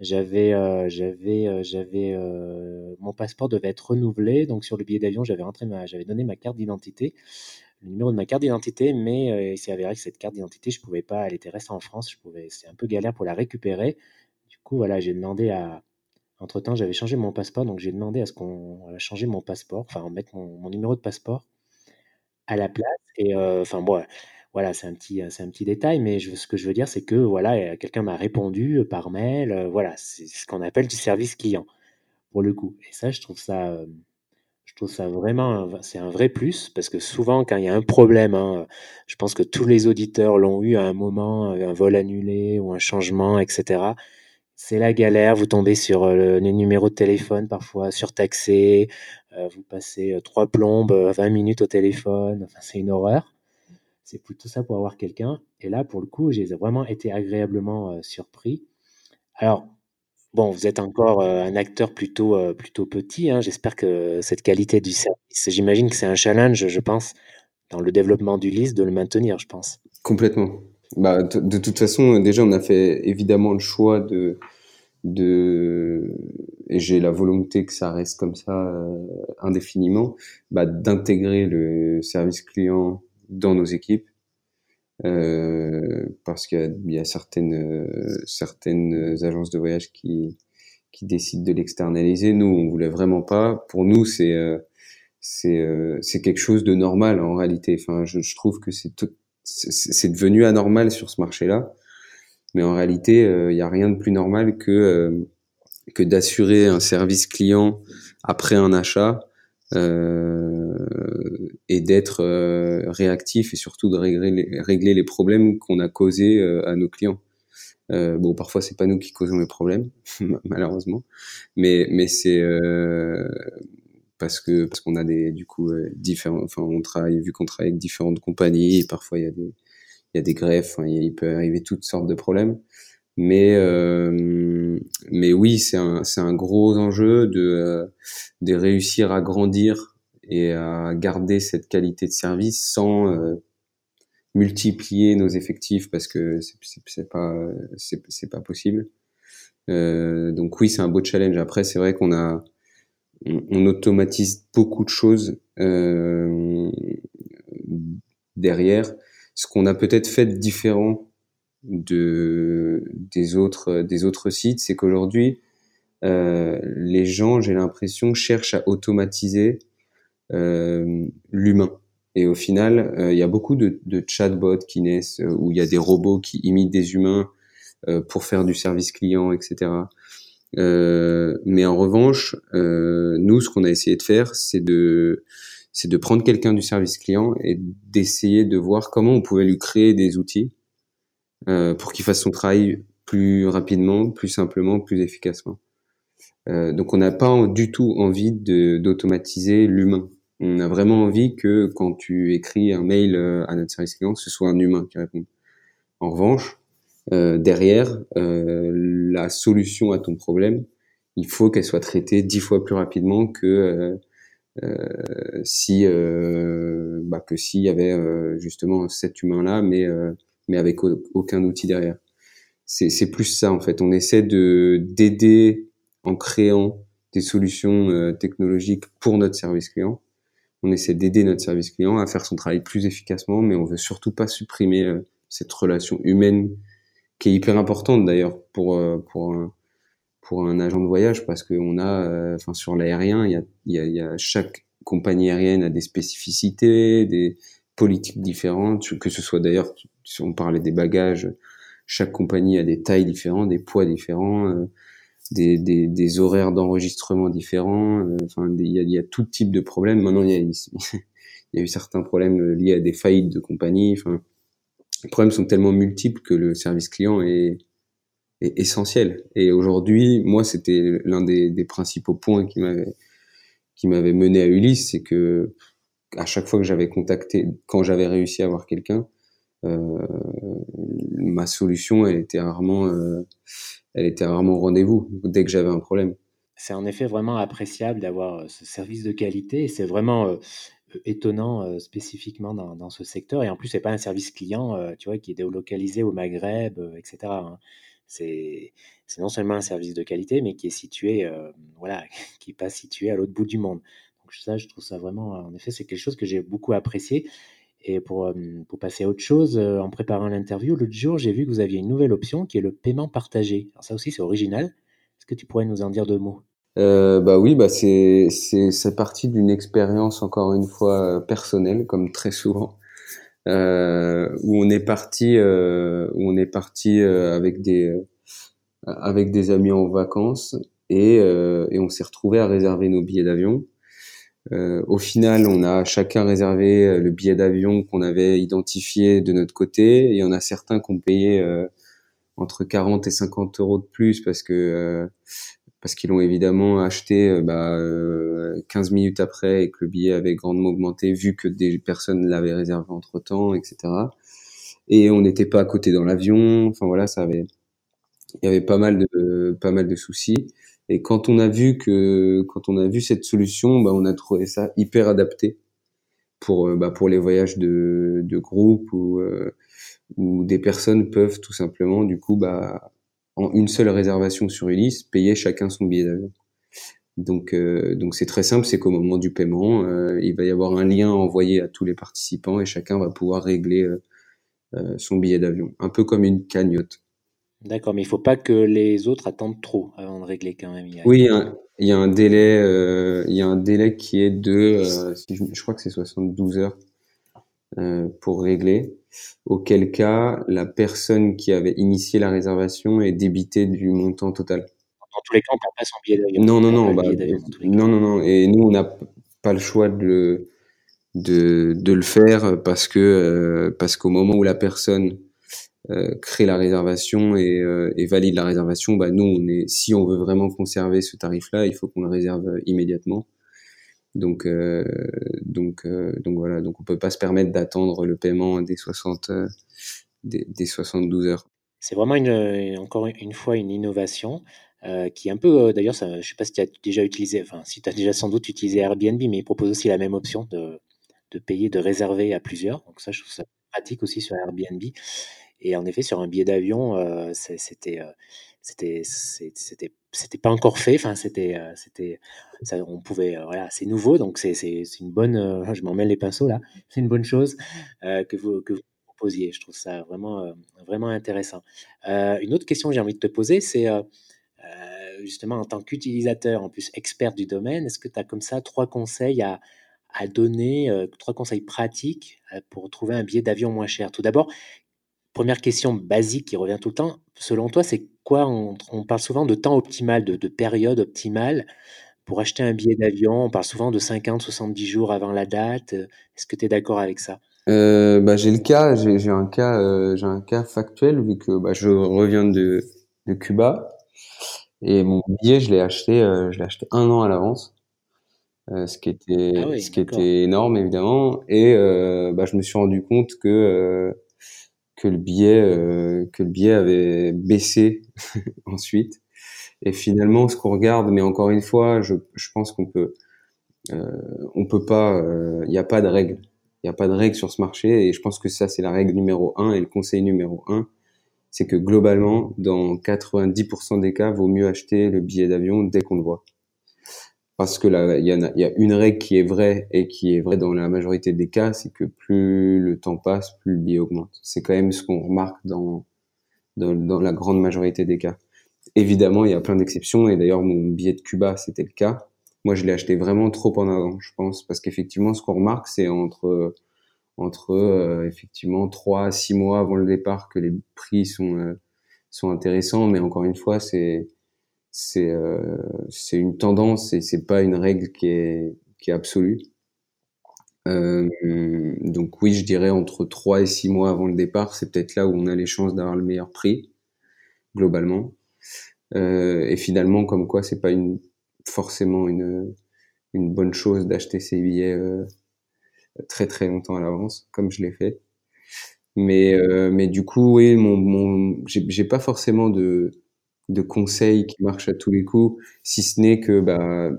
j'avais, j'avais, j'avais, mon passeport devait être renouvelé. Donc sur le billet d'avion, j'avais rentré ma j'avais donné ma carte d'identité, le numéro de ma carte d'identité mais il s'est avéré que cette carte d'identité, je pouvais pas elle était restée en France, je pouvais c'est un peu galère pour la récupérer voilà, j'ai demandé à. Entre-temps, j'avais changé mon passeport, donc j'ai demandé à ce qu'on change mon passeport, enfin, mettre mon, numéro de passeport à la place. Et euh, enfin, bon, voilà, c'est un petit, c'est un petit détail, mais ce que je veux dire, c'est que voilà, quelqu'un m'a répondu par mail. Euh, voilà, c'est ce qu'on appelle du service client pour le coup. Et ça, je trouve ça, euh, je trouve ça vraiment, c'est un vrai plus parce que souvent, quand il y a un problème, hein, je pense que tous les auditeurs l'ont eu à un moment, un vol annulé ou un changement, etc c'est la galère. Vous tombez sur euh, les numéros de téléphone parfois surtaxés. Euh, vous passez euh, trois plombes, 20 minutes au téléphone. C'est une horreur. C'est plutôt ça pour avoir quelqu'un. Et là, pour le coup, j'ai vraiment été agréablement surpris. Alors, bon, vous êtes encore un acteur plutôt, plutôt petit. Hein. J'espère que cette qualité du service, j'imagine que c'est un challenge, je pense, dans le développement du liste, de le maintenir, je pense. Complètement. Bah, de toute façon, déjà, on a fait évidemment le choix de, de et j'ai la volonté que ça reste comme ça euh, indéfiniment, bah, d'intégrer le service client dans nos équipes. Euh, parce qu'il y, a certaines euh, certaines agences de voyage qui qui décident de l'externaliser. Nous, on voulait vraiment pas. Pour nous, c'est euh, c'est c'est quelque chose de normal en réalité. Enfin, je, je trouve que c'est c'est devenu anormal sur ce marché-là. Mais en réalité, il euh, n'y a rien de plus normal que, euh, que d'assurer un service client après un achat euh, et d'être réactif et surtout de régler les, régler les problèmes qu'on a causés à nos clients. Euh, bon, parfois c'est pas nous qui causons les problèmes, malheureusement, mais mais c'est euh, parce que parce qu'on a des du coup euh, différents, enfin on travaille vu qu'on travaille avec différentes compagnies, parfois il y a des il y a des greffes, il peut arriver toutes sortes de problèmes, mais euh, mais oui c'est un c'est un gros enjeu de de réussir à grandir et à garder cette qualité de service sans multiplier nos effectifs parce que c'est pas c'est pas possible. Euh, donc oui, c'est un beau challenge. Après, c'est vrai qu'on a on, automatise beaucoup de choses euh, derrière. Ce qu'on a peut-être fait de différent de des autres des autres sites, c'est qu'aujourd'hui euh, les gens, j'ai l'impression, cherchent à automatiser euh, l'humain. Et au final, euh, il y a beaucoup de, de chatbots qui naissent, euh, où il y a des robots qui imitent des humains euh, pour faire du service client, etc. mais en revanche, nous, ce qu'on a essayé de faire, c'est de c'est de prendre quelqu'un du service client et d'essayer de voir comment on pouvait lui créer des outils pour qu'il fasse son travail plus rapidement, plus simplement, plus efficacement. donc on n'a pas du tout envie d'automatiser l'humain on a vraiment envie que quand tu écris un mail euh, à notre service client, ce soit un humain qui réponde. En revanche, euh, derrière, euh, la solution à ton problème, il faut qu'elle soit traitée dix fois plus rapidement que si bah, que s'il y avait justement cet humain-là, mais mais avec aucun outil derrière. C'est plus ça en fait. On essaie de d'aider en créant des solutions technologiques pour notre service client on essaie d'aider notre service client à faire son travail plus efficacement, mais on veut surtout pas supprimer euh, cette relation humaine qui est hyper importante d'ailleurs pour euh, pour pour un agent de voyage parce qu'on a, euh, enfin sur l'aérien, il y a, y, a, y a chaque compagnie aérienne a des spécificités, des politiques différentes, que ce soit d'ailleurs si on parlait des bagages, chaque compagnie a des tailles différentes, des poids différents des, des, des horaires d'enregistrement différents. Euh, enfin, il y a, y a, tout type de problèmes. Maintenant, il y a, y a eu certains problèmes liés à des faillites de compagnie. Enfin, les problèmes sont tellement multiples que le service client est, essentiel. Et aujourd'hui, moi, c'était l'un des, principaux points qui m'avait qui m'avait mené à Ulysse, c'est que à chaque fois que j'avais contacté, quand j'avais réussi à avoir quelqu'un, euh, ma solution, elle était rarement, euh, elle était rarement au rendez-vous dès que j'avais un problème. C'est en effet vraiment appréciable d'avoir euh, ce service de qualité c'est vraiment étonnant spécifiquement dans, ce secteur. Et en plus, c'est pas un service client, tu vois, qui est délocalisé au Maghreb, etc. Hein. C'est non seulement un service de qualité, mais qui est situé, voilà, qui est pas situé à l'autre bout du monde. Donc ça, je trouve ça vraiment, en effet, c'est quelque chose que j'ai beaucoup apprécié. Et pour, euh, pour passer à autre chose, euh, en préparant l'interview, l'autre jour, j'ai vu que vous aviez une nouvelle option qui est le paiement partagé. Alors ça aussi, c'est original. Est-ce que tu pourrais nous en dire deux mots? Euh, bah oui, bah c'est c'est parti d'une expérience encore une fois personnelle, comme très souvent, euh, où on est parti euh, où on est parti avec des avec des amis en vacances et et on s'est retrouvé à réserver nos billets d'avion euh, au final, on a chacun réservé euh, le billet d'avion qu'on avait identifié de notre côté. Il y en a certains qui payé euh, entre 40 et 50 euros de plus parce que parce qu'ils l'ont évidemment acheté bah, 15 minutes après et que le billet avait grandement augmenté vu que des personnes l'avaient réservé entre temps, etc. Et on n'était pas à côté dans l'avion. Enfin voilà, ça avait il y avait pas mal de pas mal de soucis. Et quand on a vu que, quand on a vu cette solution, bah, on a trouvé ça hyper adapté pour, euh, bah, pour les voyages de, de groupe ou, euh, où des personnes peuvent tout simplement, du coup, bah, en une seule réservation sur Ulysse, payer chacun son billet d'avion. Donc, euh, donc c'est très simple, c'est qu'au moment du paiement, il va y avoir un lien envoyé à tous les participants et chacun va pouvoir régler son billet d'avion, un peu comme une cagnotte. D'accord, mais il faut pas que les autres attendent trop avant de régler quand même. Oui, il y a un délai, euh, il y a un délai qui est de, euh, je, crois que c'est 72 heures euh, pour régler. Auquel cas, la personne qui avait initié la réservation est débitée du montant total. Dans tous les cas, on perd pas son billet d'avion. Non, non, non, bah, non, non, non. Et nous, on n'a pas le choix de le, de, de le faire parce que parce qu'au moment où la personne crée la réservation et, et, valide la réservation, bah nous on est si on veut vraiment conserver ce tarif-là, il faut qu'on le réserve immédiatement. Donc, euh, donc, euh, donc voilà, donc on peut pas se permettre d'attendre le paiement des 60, euh, des, des 72 heures. C'est vraiment une, encore une fois une innovation euh, qui est un peu, d'ailleurs, je sais pas si tu as déjà utilisé, enfin si tu as déjà sans doute utilisé Airbnb, mais il propose aussi la même option de, de payer, de réserver à plusieurs. Donc ça, je trouve ça pratique aussi sur Airbnb. Et en effet, sur un billet d'avion, c'était c'était c'était c'était pas encore fait enfin c'était euh, c'était on pouvait euh, voilà c'est nouveau donc c'est une bonne euh, je m'en mêle les pinceaux là. C'est une bonne chose que vous que vous proposiez je trouve ça vraiment vraiment intéressant. Une autre question que j'ai envie de te poser c'est justement en tant qu'utilisateur en plus expert du domaine est-ce que tu as comme ça trois conseils à à donner trois conseils pratiques pour trouver un billet d'avion moins cher? Tout d'abord première question basique qui revient tout le temps selon toi c'est on, parle souvent de temps optimal, de, période optimale? Pour acheter un billet d'avion. On parle souvent de 50-70 jours avant la date. Est-ce que tu es d'accord avec ça? Euh, bah, j'ai le cas, j'ai un cas, euh, j'ai un cas factuel vu que bah, je reviens de, Cuba et mon billet je l'ai acheté, euh, je l'ai acheté un an à l'avance, ce qui était, ah ce qui était énorme évidemment et bah, je me suis rendu compte que que le billet euh, que le billet avait baissé ensuite. Et finalement, ce qu'on regarde, mais encore une fois, je, je pense qu'on peut euh, on peut pas, il euh, n'y a pas de règle, il n'y a pas de règle sur ce marché. Et je pense que ça, c'est la règle numéro un et le conseil numéro un, c'est que globalement, dans 90% des cas, vaut mieux acheter le billet d'avion dès qu'on le voit parce que là, il y, a une règle qui est vraie et qui est vraie dans la majorité des cas, c'est que plus le temps passe, plus le billet augmente. C'est quand même ce qu'on remarque dans, dans, dans, la grande majorité des cas. Évidemment, il y a plein d'exceptions, et d'ailleurs, mon billet de Cuba, c'était le cas. Moi, je l'ai acheté vraiment trop en avant, je pense, parce qu'effectivement, ce qu'on remarque, c'est entre entre euh, effectivement trois à six mois avant le départ que les prix sont euh, sont intéressants, mais encore une fois, c'est c'est euh, c'est une tendance et c'est pas une règle qui est qui est absolue. Euh, donc oui, je dirais entre 3 et 6 mois avant le départ, c'est peut-être là où on a les chances d'avoir le meilleur prix globalement. Euh, et finalement, comme quoi, c'est pas une forcément une une bonne chose d'acheter ses billets euh, très très longtemps à l'avance, comme je l'ai fait. Mais euh, mais du coup, oui, mon, mon j'ai pas forcément de de conseils qui marchent à tous les coups, si ce n'est que, bah,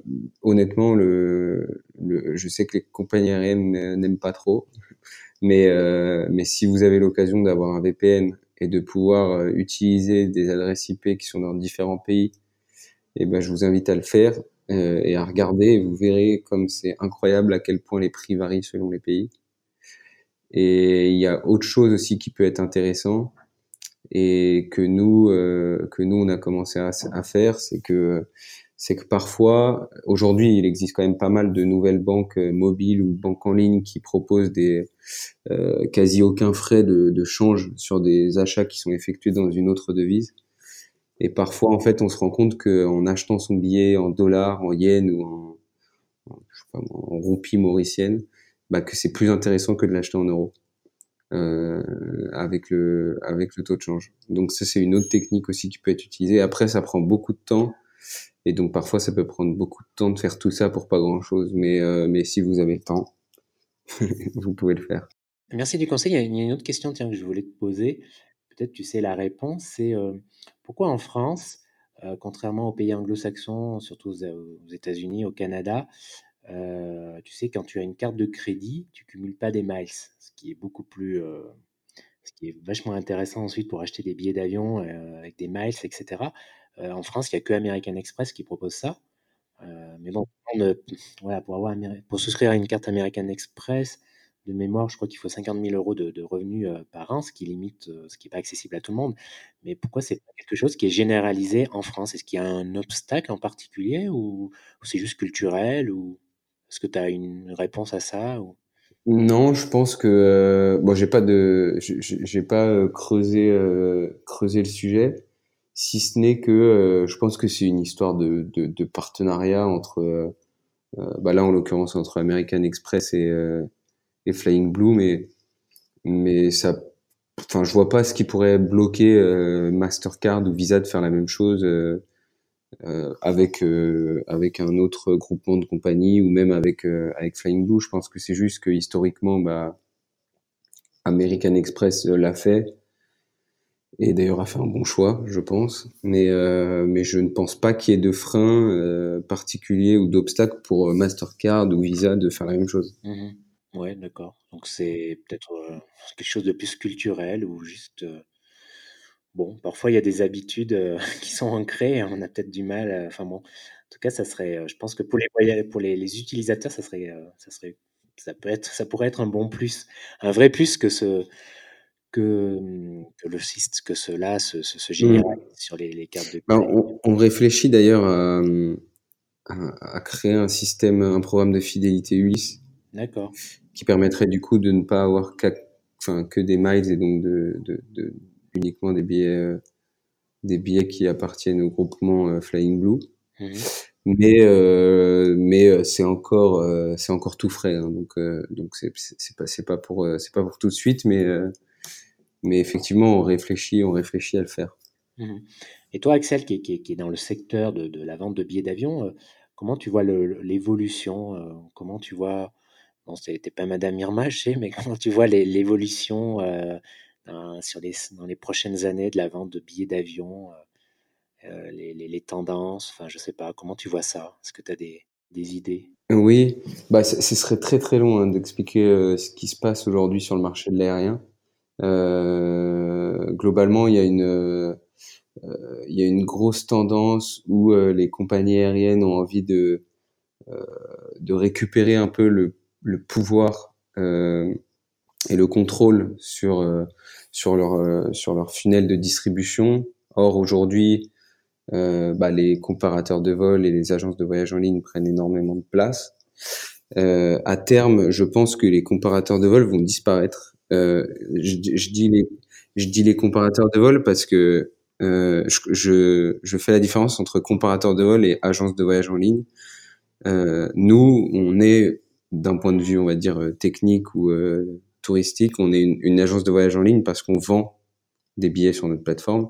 honnêtement, le, le, je sais que les compagnies aériennes n'aiment pas trop, mais, euh, mais si vous avez l'occasion d'avoir un VPN et de pouvoir euh, utiliser des adresses IP qui sont dans différents pays, et eh ben, je vous invite à le faire euh, et à regarder. Et vous verrez comme c'est incroyable à quel point les prix varient selon les pays. Et il y a autre chose aussi qui peut être intéressant, et que nous euh, que nous on a commencé à, à faire c'est que c'est que parfois aujourd'hui il existe quand même pas mal de nouvelles banques euh, mobiles ou banques en ligne qui proposent des euh, quasi aucun frais de, de, change sur des achats qui sont effectués dans une autre devise. Et parfois en fait on se rend compte qu'en achetant son billet en dollars en yens ou en, pas, en roupies mauriciennes bah, que c'est plus intéressant que de l'acheter en euros euh, avec le avec le taux de change. Donc ça c'est une autre technique aussi qui peut être utilisée. Après ça prend beaucoup de temps et donc parfois ça peut prendre beaucoup de temps de faire tout ça pour pas grand chose. Mais euh, mais si vous avez le temps, vous pouvez le faire. Merci du conseil. Il y a une autre question tiens que je voulais te poser. Peut-être tu sais la réponse. C'est euh, pourquoi en France, contrairement aux pays anglo-saxons, surtout aux États-Unis, au Canada, euh, tu sais, quand tu as une carte de crédit, tu cumules pas des miles, ce qui est beaucoup plus, euh, ce qui est vachement intéressant ensuite pour acheter des billets d'avion euh, avec des miles, etc. en France, il n'y a que American Express qui propose ça. mais bon, voilà, pour, souscrire à une carte American Express, de mémoire, je crois qu'il faut 50 000 euros de, revenus par an, ce qui limite, ce qui n'est pas accessible à tout le monde. Mais pourquoi c'est pas quelque chose qui est généralisé en France? Est-ce qu'il y a un obstacle en particulier ou, ou c'est juste culturel ou... Est-ce que tu as une réponse à ça ou... Non, je pense que euh, bon, j'ai pas de, j'ai pas euh, creusé euh, creusé le sujet, si ce n'est que euh, je pense que c'est une histoire de, de, de partenariat entre, bah là en l'occurrence entre American Express et et Flying Blue, mais mais ça, enfin, je vois pas ce qui pourrait bloquer Mastercard ou Visa de faire la même chose euh, euh, avec avec un autre groupement de compagnies ou même avec avec Flying Blue. Je pense que c'est juste que historiquement, bah, American Express l'a fait et d'ailleurs a fait un bon choix, je pense. Mais mais je ne pense pas qu'il y ait de frein particulier ou d'obstacle pour Mastercard ou Visa de faire la même chose. Mmh Ouais, d'accord. Donc c'est peut-être, quelque chose de plus culturel ou juste, bon, parfois il y a des habitudes, qui sont ancrées et on a peut-être du mal enfin bon, en tout cas ça serait, je pense que pour les pour les les utilisateurs, ça serait, ça serait ça peut être ça pourrait être un bon plus, un vrai plus que ce que, mmh, que le que cela se se se mmh. sur les les cartes de bah, on réfléchit d'ailleurs mmh, à, à créer un système, un programme de fidélité Ulysse. D'accord. Qui permettrait du coup de ne pas avoir enfin, que des miles et donc de, de, de uniquement des billets, euh, des billets qui appartiennent au groupement euh, Flying Blue. Mhm. Mais euh, mais euh, c'est encore c'est encore tout frais hein, donc donc c'est c'est pas c'est pas pour c'est pas pour tout de suite mais mais effectivement on réfléchit on réfléchit à le faire. Mhm. Et toi Axel qui est, qui, qui est, dans le secteur de, de la vente de billets d'avion comment tu vois l'évolution comment tu vois Bon, c'était pas Madame Irma, je sais, mais comment tu vois l'évolution euh, sur les, dans les prochaines années de la vente de billets d'avion, euh, euh, les, les, tendances, enfin, je sais pas, comment tu vois ça? Est-ce que tu as des, des, idées? Oui, bah, ce serait très très long hein, d'expliquer ce qui se passe aujourd'hui sur le marché de l'aérien. globalement, il y a une il y a une grosse tendance où les compagnies aériennes ont envie de de récupérer un peu le le pouvoir euh, et le contrôle sur euh, sur leur euh, sur leur funnel de distribution. Or aujourd'hui, bah, les comparateurs de vol et les agences de voyage en ligne prennent énormément de place. Euh, à terme, je pense que les comparateurs de vol vont disparaître. Euh, je, je, dis les, je dis les comparateurs de vol parce que euh, je, je, fais la différence entre comparateur de vol et agence de voyage en ligne. nous, on est d'un point de vue, on va dire, euh, technique ou euh, touristique, on est une, agence de voyage en ligne parce qu'on vend des billets sur notre plateforme.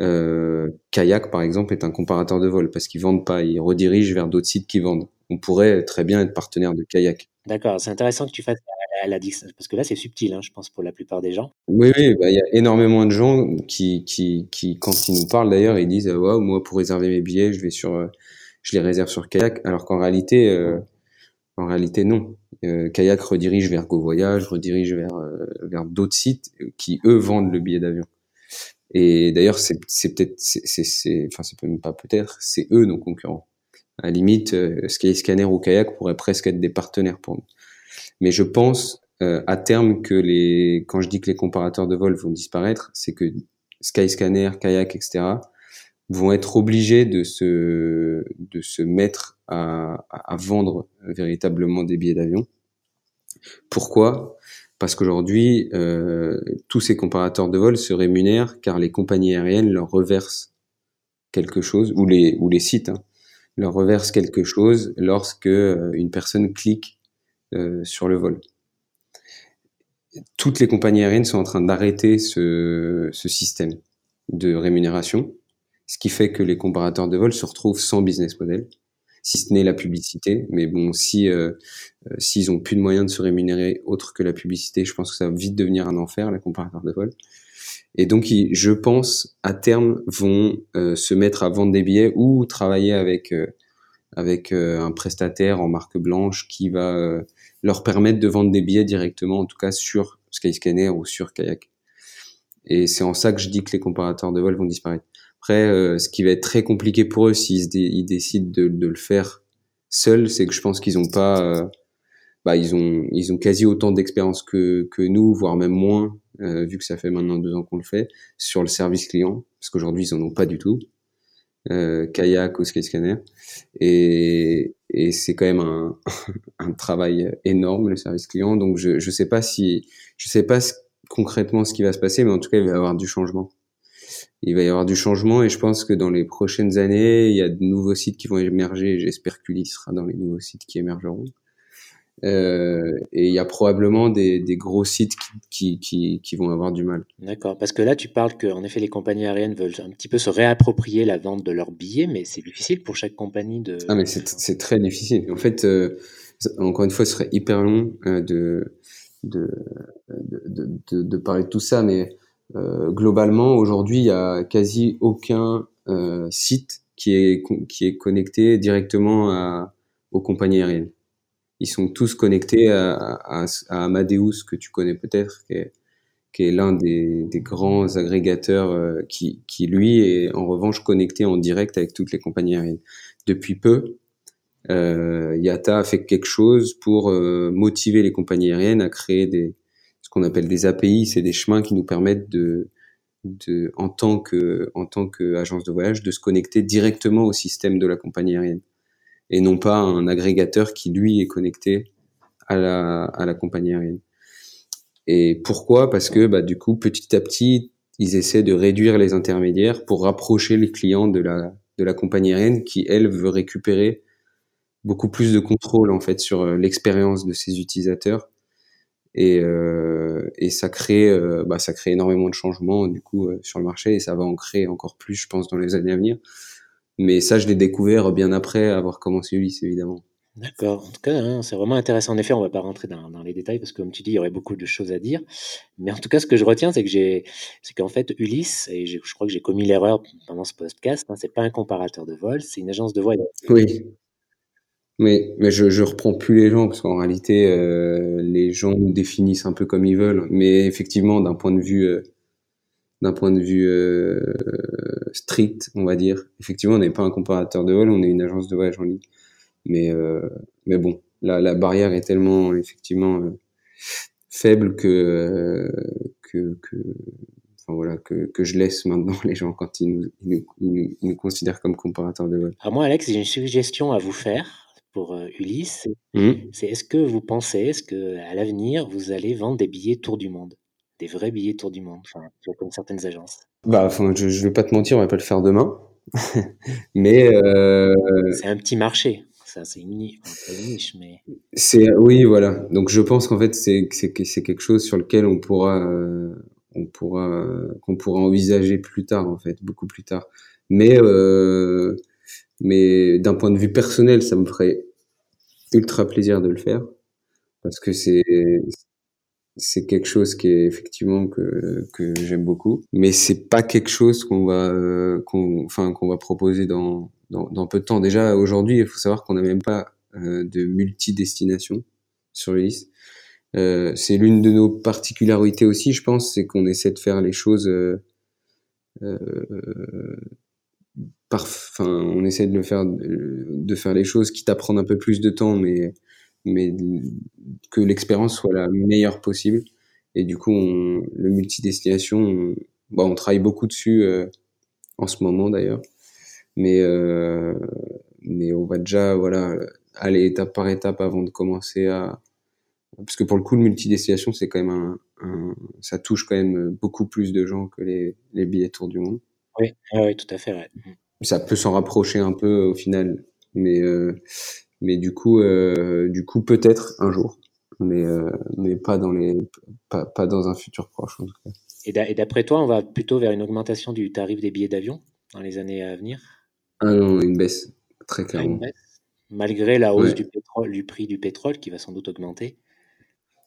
Euh, Kayak, par exemple, est un comparateur de vol parce qu'ils vendent pas, ils redirigent vers d'autres sites qui vendent. On pourrait très bien être partenaire de Kayak. D'accord, c'est intéressant que tu fasses la, parce que là c'est subtil, hein, je pense pour la plupart des gens. Oui, oui, bah, il y a énormément de gens qui, qui, qui quand ils nous parlent d'ailleurs, ils disent waouh, moi pour réserver mes billets, je vais sur, je les réserve sur Kayak, alors qu'en réalité, en réalité, non. Euh, Kayak redirige vers Go Voyage, redirige vers, euh, vers d'autres sites qui, eux, vendent le billet d'avion. Et d'ailleurs, c'est, peut-être, enfin, c'est même pas peut-être, c'est eux nos concurrents. À la limite, euh, Skyscanner ou Kayak pourraient presque être des partenaires pour nous. Mais je pense euh, à terme que les, quand je dis que les comparateurs de vol vont disparaître, c'est que Skyscanner, Kayak, etc. vont être obligés de se, de se mettre à, à, vendre véritablement des billets d'avion. Pourquoi? Parce qu'aujourd'hui, euh, tous ces comparateurs de vol se rémunèrent car les compagnies aériennes leur reversent quelque chose, ou les, ou les sites, hein, leur reversent quelque chose lorsque euh, une personne clique euh, sur le vol. Toutes les compagnies aériennes sont en train d'arrêter ce, ce système de rémunération, ce qui fait que les comparateurs de vol se retrouvent sans business model si ce n'est la publicité. Mais bon, si euh, euh, s'ils ont plus de moyens de se rémunérer autre que la publicité, je pense que ça va vite devenir un enfer, la comparateur de vol. Et donc, je pense, à terme, vont euh, se mettre à vendre des billets ou travailler avec avec un prestataire en marque blanche qui va leur permettre de vendre des billets directement, en tout cas sur Skyscanner ou sur Kayak. Et c'est en ça que je dis que les comparateurs de vol vont disparaître. Après, euh, ce qui va être très compliqué pour eux s'ils ils décident de, de, le faire seuls, c'est que je pense qu'ils ont pas, euh, bah, ils ont, ils ont quasi autant d'expérience que, que nous, voire même moins, euh, vu que ça fait maintenant deux ans qu'on le fait, sur le service client, parce qu'aujourd'hui ils en ont pas du tout. Euh, kayak ou Skyscanner et, et c'est quand même un, un travail énorme le service client donc je je sais pas si je sais pas concrètement ce qui va se passer mais en tout cas il va y avoir du changement il va y avoir du changement et je pense que dans les prochaines années, il y a de nouveaux sites qui vont émerger. J'espère qu'Ulysse sera dans les nouveaux sites qui émergeront. Euh, et il y a probablement des, des gros sites qui, qui, qui, vont avoir du mal. D'accord, parce que là tu parles que en effet les compagnies aériennes veulent un petit peu se réapproprier la vente de leurs billets, mais c'est difficile pour chaque compagnie de. Ah mais c'est très difficile. En fait, euh, encore une fois, ce serait hyper long euh, de, de, de, de, de, parler de tout ça, mais globalement aujourd'hui il y a quasi aucun site qui est qui est connecté directement à, aux compagnies aériennes ils sont tous connectés à, à, à Amadeus que tu connais peut-être, qui est, qui est l'un des, des, grands agrégateurs euh, qui, qui, lui, est en revanche connecté en direct avec toutes les compagnies aériennes. Depuis peu, euh, Yata a fait quelque chose pour euh, motiver les compagnies aériennes à créer des, ce qu'on appelle des API, c'est des chemins qui nous permettent de, en tant que, en tant qu'agence de voyage, de se connecter directement au système de la compagnie aérienne et non pas un agrégateur qui lui est connecté à la, à la compagnie aérienne. Et pourquoi? Parce que bah, du coup, petit à petit, ils essaient de réduire les intermédiaires pour rapprocher les clients de la, de la compagnie aérienne qui, elle, veut récupérer beaucoup plus de contrôle en fait sur euh, l'expérience de ses utilisateurs. Et, euh, et ça crée, euh, bah, ça crée énormément de changements du coup euh, sur le marché et ça va en créer encore plus, je pense, dans les années à venir. Mais ça, je l'ai découvert bien après avoir commencé Ulysse, évidemment. D'accord. En tout cas, hein, c'est vraiment intéressant. En effet, on ne va pas rentrer dans, dans, les détails parce que, comme tu dis, il y aurait beaucoup de choses à dire. Mais en tout cas, ce que je retiens, c'est que j'ai, c'est qu'en fait, Ulysse, et je crois que j'ai commis l'erreur pendant ce podcast, hein, c'est pas un comparateur de vol, c'est une agence de voyage. Oui. Mais, mais je, je reprends plus les gens parce qu'en réalité, euh, les gens nous définissent un peu comme ils veulent. Mais effectivement, d'un point de vue euh, d'un point de vue euh, strict, on va dire. Effectivement, on n'est pas un comparateur de vol, on est une agence de voyage en ligne. Mais, euh, mais bon, la, la barrière est tellement effectivement euh, faible que, euh, que, que, enfin, voilà, que, que je laisse maintenant les gens quand ils nous, ils nous, ils nous, considèrent comme comparateurs de vol. Alors moi, Alex, j'ai une suggestion à vous faire pour euh, Ulysse. Mmh. C'est est-ce que vous pensez, est-ce que à l'avenir, vous allez vendre des billets tour du monde des vrais billets tour du monde, enfin, comme certaines agences? Bah, enfin, je, je vais pas te mentir, on va pas le faire demain. mais euh... c'est un petit marché. Ça, c'est une, niche, mais c'est oui, voilà. Donc, je pense qu'en fait, c'est c'est c'est quelque chose sur lequel on pourra euh, on pourra qu'on pourra envisager plus tard, en fait, beaucoup plus tard. Mais euh, mais d'un point de vue personnel, ça me ferait ultra plaisir de le faire parce que c'est c'est quelque chose qui est effectivement que, que j'aime beaucoup, mais c'est pas quelque chose qu'on va qu'on enfin qu'on va proposer dans, dans, dans peu de temps. Déjà aujourd'hui, il faut savoir qu'on n'a même pas euh, de multi-destination sur le liste. Euh, c'est l'une de nos particularités aussi, je pense, c'est qu'on essaie de faire les choses euh, euh enfin, on essaie de le faire, de faire les choses qui t'apprennent un peu plus de temps, mais mais que l'expérience soit la meilleure possible. Et du coup, on, le multidestination, on, bah, on travaille beaucoup dessus euh, en ce moment d'ailleurs. Mais, euh, mais on va déjà voilà, aller étape par étape avant de commencer à... Parce que pour le coup, le multidestination, c'est quand même un, un, ça touche quand même beaucoup plus de gens que les, les billets tour du monde. Oui, oui, tout à fait. Ça peut s'en rapprocher un peu au final, mais euh, mais du coup, euh, du coup, peut-être un jour, mais euh, mais pas dans les pas, pas dans un futur proche en tout cas. Et d'après toi, on va plutôt vers une augmentation du tarif des billets d'avion dans les années à venir? Ah non, une baisse très ah, clairement. Malgré la hausse du pétrole, du prix du pétrole qui va sans doute augmenter.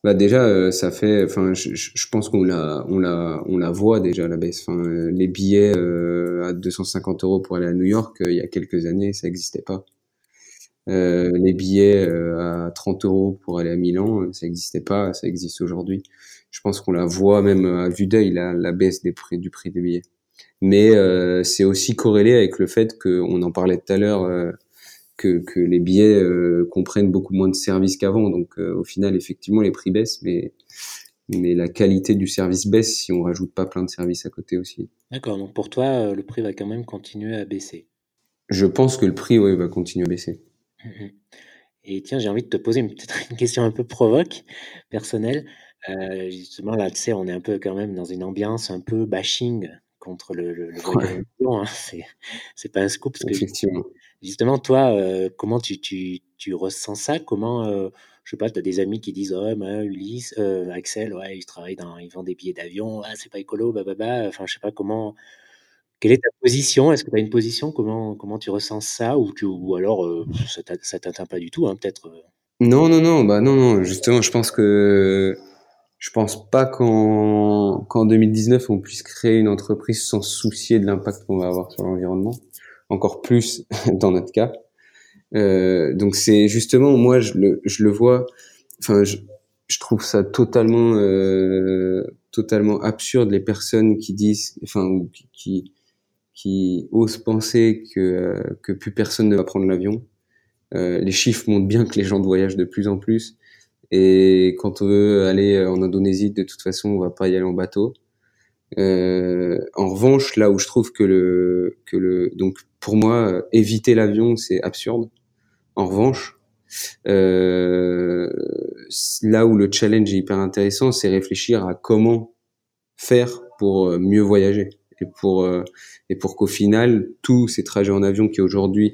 Bah déjà, euh, ça fait, enfin, je, pense qu'on la, on la, on la voit déjà la baisse. Enfin, euh, les billets euh, à 250 euros pour aller à New York, il y a quelques années, ça n'existait pas. Les billets à 30 euros pour aller à Milan, ça n'existait pas, ça existe aujourd'hui. Je pense qu'on la voit même à vue d'œil, la, la, baisse des prix, du prix des billets. Mais euh, c'est aussi corrélé avec le fait qu'on en parlait tout à l'heure, que, que, les billets comprennent beaucoup moins de services qu'avant. Donc au final, effectivement, les prix baissent, mais, mais la qualité du service baisse si on rajoute pas plein de services à côté aussi. D'accord, donc pour toi, le prix va quand même continuer à baisser. Je pense que le prix ouais, va continuer à baisser. Mmh Et tiens, j'ai envie de te poser peut-être une question un peu provoque, personnelle. Euh, justement, là, tu sais, on est un peu quand même dans une ambiance un peu bashing contre le, le, le ouais. hein. c'est, pas un scoop. Parce que Effectivement. Justement, toi, euh, comment tu, tu, tu, ressens ça? Comment, euh, je sais pas, tu as des amis qui disent bah, Ulysse, euh, Axel, ouais, il travaille dans, il vend des billets d'avion, ah, c'est pas écolo, bah, bah, bah. Enfin, je sais pas comment. Quelle est ta position? Est-ce que tu as une position? Comment, comment tu ressens ça? Ou, tu, ou alors euh, ça t'atteint pas du tout, hein, peut-être? Non, non, non, bah non, non. Justement, je pense que je pense pas qu'en qu'en 2019 on puisse créer une entreprise sans soucier de l'impact qu'on va avoir sur l'environnement. Encore plus dans notre cas. Euh, donc c'est justement moi je le je le vois. Enfin je, je trouve ça totalement euh, totalement absurde les personnes qui disent enfin ou qui qui, osent penser que euh, que plus personne ne va prendre l'avion. Euh, les chiffres montrent bien que les gens voyagent de plus en plus. Et quand on veut aller en Indonésie, de toute façon, on va pas y aller en bateau. Euh, en revanche, là où je trouve que le que le donc pour moi éviter l'avion c'est absurde. En revanche, euh, là où le challenge est hyper intéressant, c'est réfléchir à comment faire pour euh, mieux voyager et pour euh, et pour qu'au final tous ces trajets en avion qui aujourd'hui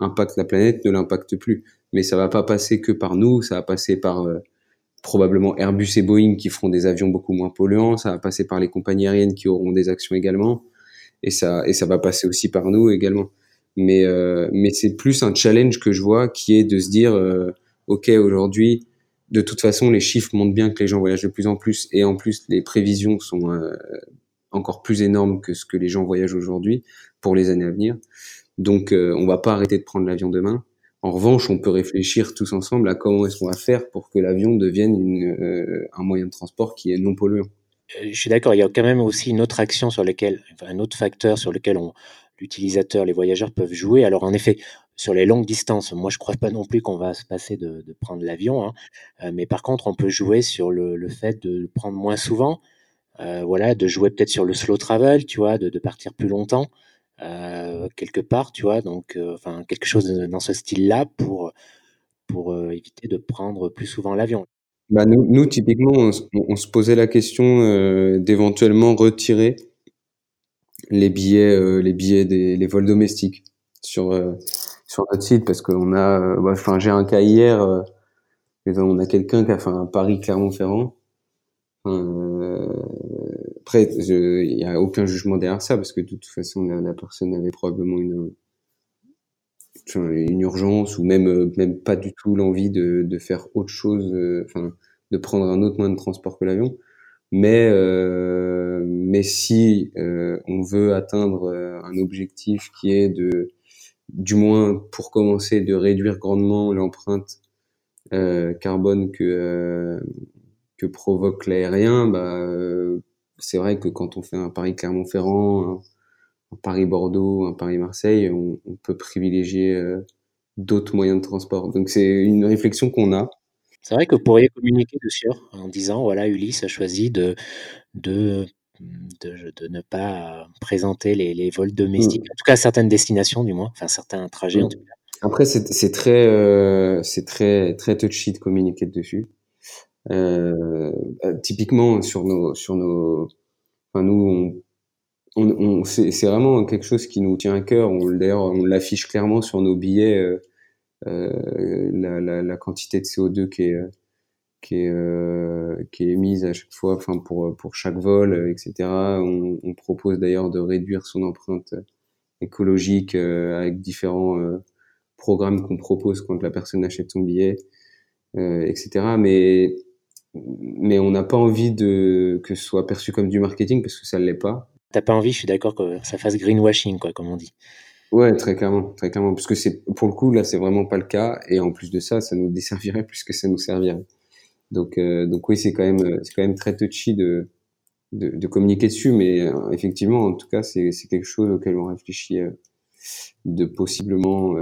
impactent la planète ne l'impactent plus. Mais ça va pas passer que par nous, ça va passer par euh, probablement Airbus et Boeing qui feront des avions beaucoup moins polluants, ça va passer par les compagnies aériennes qui auront des actions également, et ça et ça va passer aussi par nous également. Mais, euh, mais c'est plus un challenge que je vois qui est de se dire, euh, OK, aujourd'hui, de toute façon, les chiffres montrent bien que les gens voyagent de plus en plus et en plus, les prévisions sont encore plus énormes que ce que les gens voyagent aujourd'hui pour les années à venir. Donc, on va pas arrêter de prendre l'avion demain. En revanche, on peut réfléchir tous ensemble à comment est-ce qu'on va faire pour que l'avion devienne une, un moyen de transport qui est non polluant. Je suis d'accord, il y a quand même aussi une autre action sur laquelle, un autre facteur sur lequel l'utilisateur, les voyageurs peuvent jouer. Alors en effet, sur les longues distances, moi je crois pas non plus qu'on va se passer de, prendre l'avion, hein. euh, mais par contre on peut jouer sur le, fait de le prendre moins souvent, euh, voilà, de jouer peut-être sur le slow travel, tu vois, de, partir plus longtemps euh, quelque part, tu vois, donc enfin quelque chose dans ce style-là pour pour éviter de prendre plus souvent l'avion. Bah nous, nous typiquement, on, se posait la question d'éventuellement retirer les billets, euh, les billets des les vols domestiques sur euh, sur notre site parce qu'on a, euh, bah, enfin j'ai un cas hier, on a quelqu'un qui a fait un Paris Clermont-Ferrand. Après, il n'y a aucun jugement derrière ça parce que de toute façon la, personne avait probablement une une urgence ou même même pas du tout l'envie de, de faire autre chose, enfin de prendre un autre moyen de transport que l'avion. Mais, euh, mais si euh, on veut atteindre euh, un objectif qui est de, du moins pour commencer, de réduire grandement l'empreinte euh, carbone que, euh, que provoque l'aérien, bah, c'est vrai que quand on fait un Paris-Clermont-Ferrand, un, Paris-Bordeaux, un Paris-Marseille, on, on, peut privilégier d'autres moyens de transport. Donc c'est une réflexion qu'on a. C'est vrai que vous pourriez communiquer dessus en disant voilà, Ulysse a choisi de, de, de, ne pas présenter les, les vols domestiques, mmh. en tout cas certaines destinations du moins, enfin certains trajets en tout cas. Après, c'est très, euh, c'est très, très touchy de communiquer dessus. Euh, bah, typiquement sur nos, sur nos, enfin nous, on, on, c'est vraiment quelque chose qui nous tient à cœur. D'ailleurs, on l'affiche clairement sur nos billets. Euh, euh, la, la, la, quantité de CO2 qui est qui est, euh, qui est émise à chaque fois, enfin pour pour chaque vol, etc. On, on propose d'ailleurs de réduire son empreinte écologique euh, avec différents euh, programmes qu'on propose quand la personne achète son billet, etc. Mais mais on n'a pas envie de que ce soit perçu comme du marketing parce que ça ne l'est pas. T'as pas envie, je suis d'accord que ça fasse greenwashing, quoi, comme on dit. Ouais, très clairement, très clairement, parce que c'est pour le coup là, c'est vraiment pas le cas, et en plus de ça, ça nous desservirait plus que ça nous servirait. Donc, euh, donc oui, c'est quand même, c'est quand même très touchy de, de, de communiquer dessus, mais euh, effectivement, en tout cas, c'est, c'est quelque chose auquel on réfléchit euh, de possiblement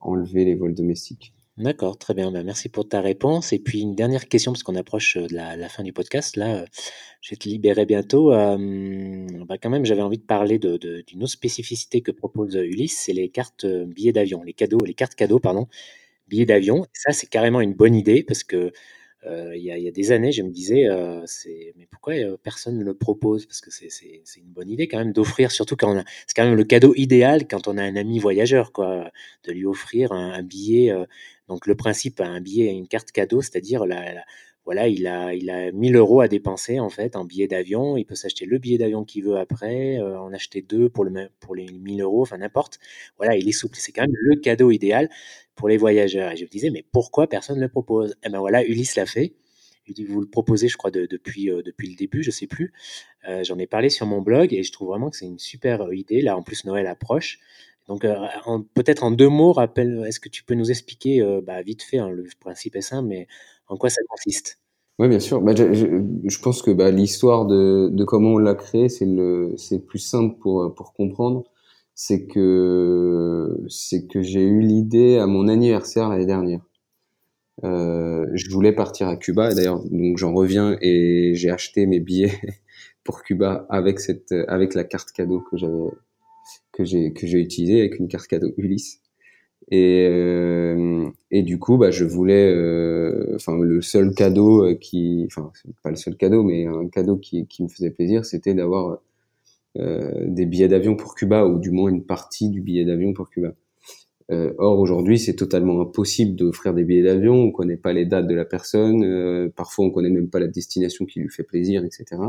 enlever les vols domestiques. D'accord, très bien. Bah, merci pour ta réponse. Et puis une dernière question, parce qu'on approche de la, fin du podcast. Là, je vais te libérer bientôt. bah, quand même, j'avais envie de parler d'une autre spécificité que propose Ulysse, c'est les cartes billets d'avion, les cadeaux, les cartes cadeaux, pardon, billets d'avion. Ça, c'est carrément une bonne idée parce que il y, a, des années, je me disais, c'est mais pourquoi personne ne le propose? Parce que c'est une bonne idée quand même d'offrir, surtout quand c'est quand même le cadeau idéal quand on a un ami voyageur, quoi, de lui offrir un, billet. donc le principe, un billet, une carte cadeau, c'est-à-dire la voilà, il a, il a 1000 euros à dépenser en fait en billet d'avion. Il peut s'acheter le billet d'avion qu'il veut après, euh, en acheter deux pour, le, pour les 1000 euros, enfin n'importe. Voilà, il est souple. C'est quand même le cadeau idéal pour les voyageurs. Et je me disais, mais pourquoi personne ne le propose? Eh ben voilà, Ulysse l'a fait. Vous le proposez, je crois, depuis, euh, depuis le début, je sais plus. Euh, j'en ai parlé sur mon blog et je trouve vraiment que c'est une super idée. Là, en plus, Noël approche. Donc, peut-être en deux mots, rappelle, est-ce que tu peux nous expliquer, bah, vite fait, hein, le principe est simple, mais en quoi ça consiste? Oui, bien sûr. Bah, je, je, pense que bah, l'histoire de, de, comment on l'a créé, c'est le, c'est plus simple pour, pour comprendre. C'est que, c'est que j'ai eu l'idée à mon anniversaire l'année dernière. Euh, je voulais partir à Cuba, d'ailleurs, donc j'en reviens et j'ai acheté mes billets pour Cuba avec cette, avec la carte cadeau que j'avais, que j'ai, que j'ai utilisée avec une carte cadeau Ulysse. Et, euh, et du coup, bah, je voulais, euh, enfin, le seul cadeau euh, qui, enfin, pas le seul cadeau, mais un cadeau qui, qui me faisait plaisir, c'était d'avoir euh, des billets d'avion pour Cuba, ou du moins une partie du billet d'avion pour Cuba. Euh, or, aujourd'hui, c'est totalement impossible d'offrir des billets d'avion. On connaît pas les dates de la personne. parfois, on connaît même pas la destination qui lui fait plaisir, etc.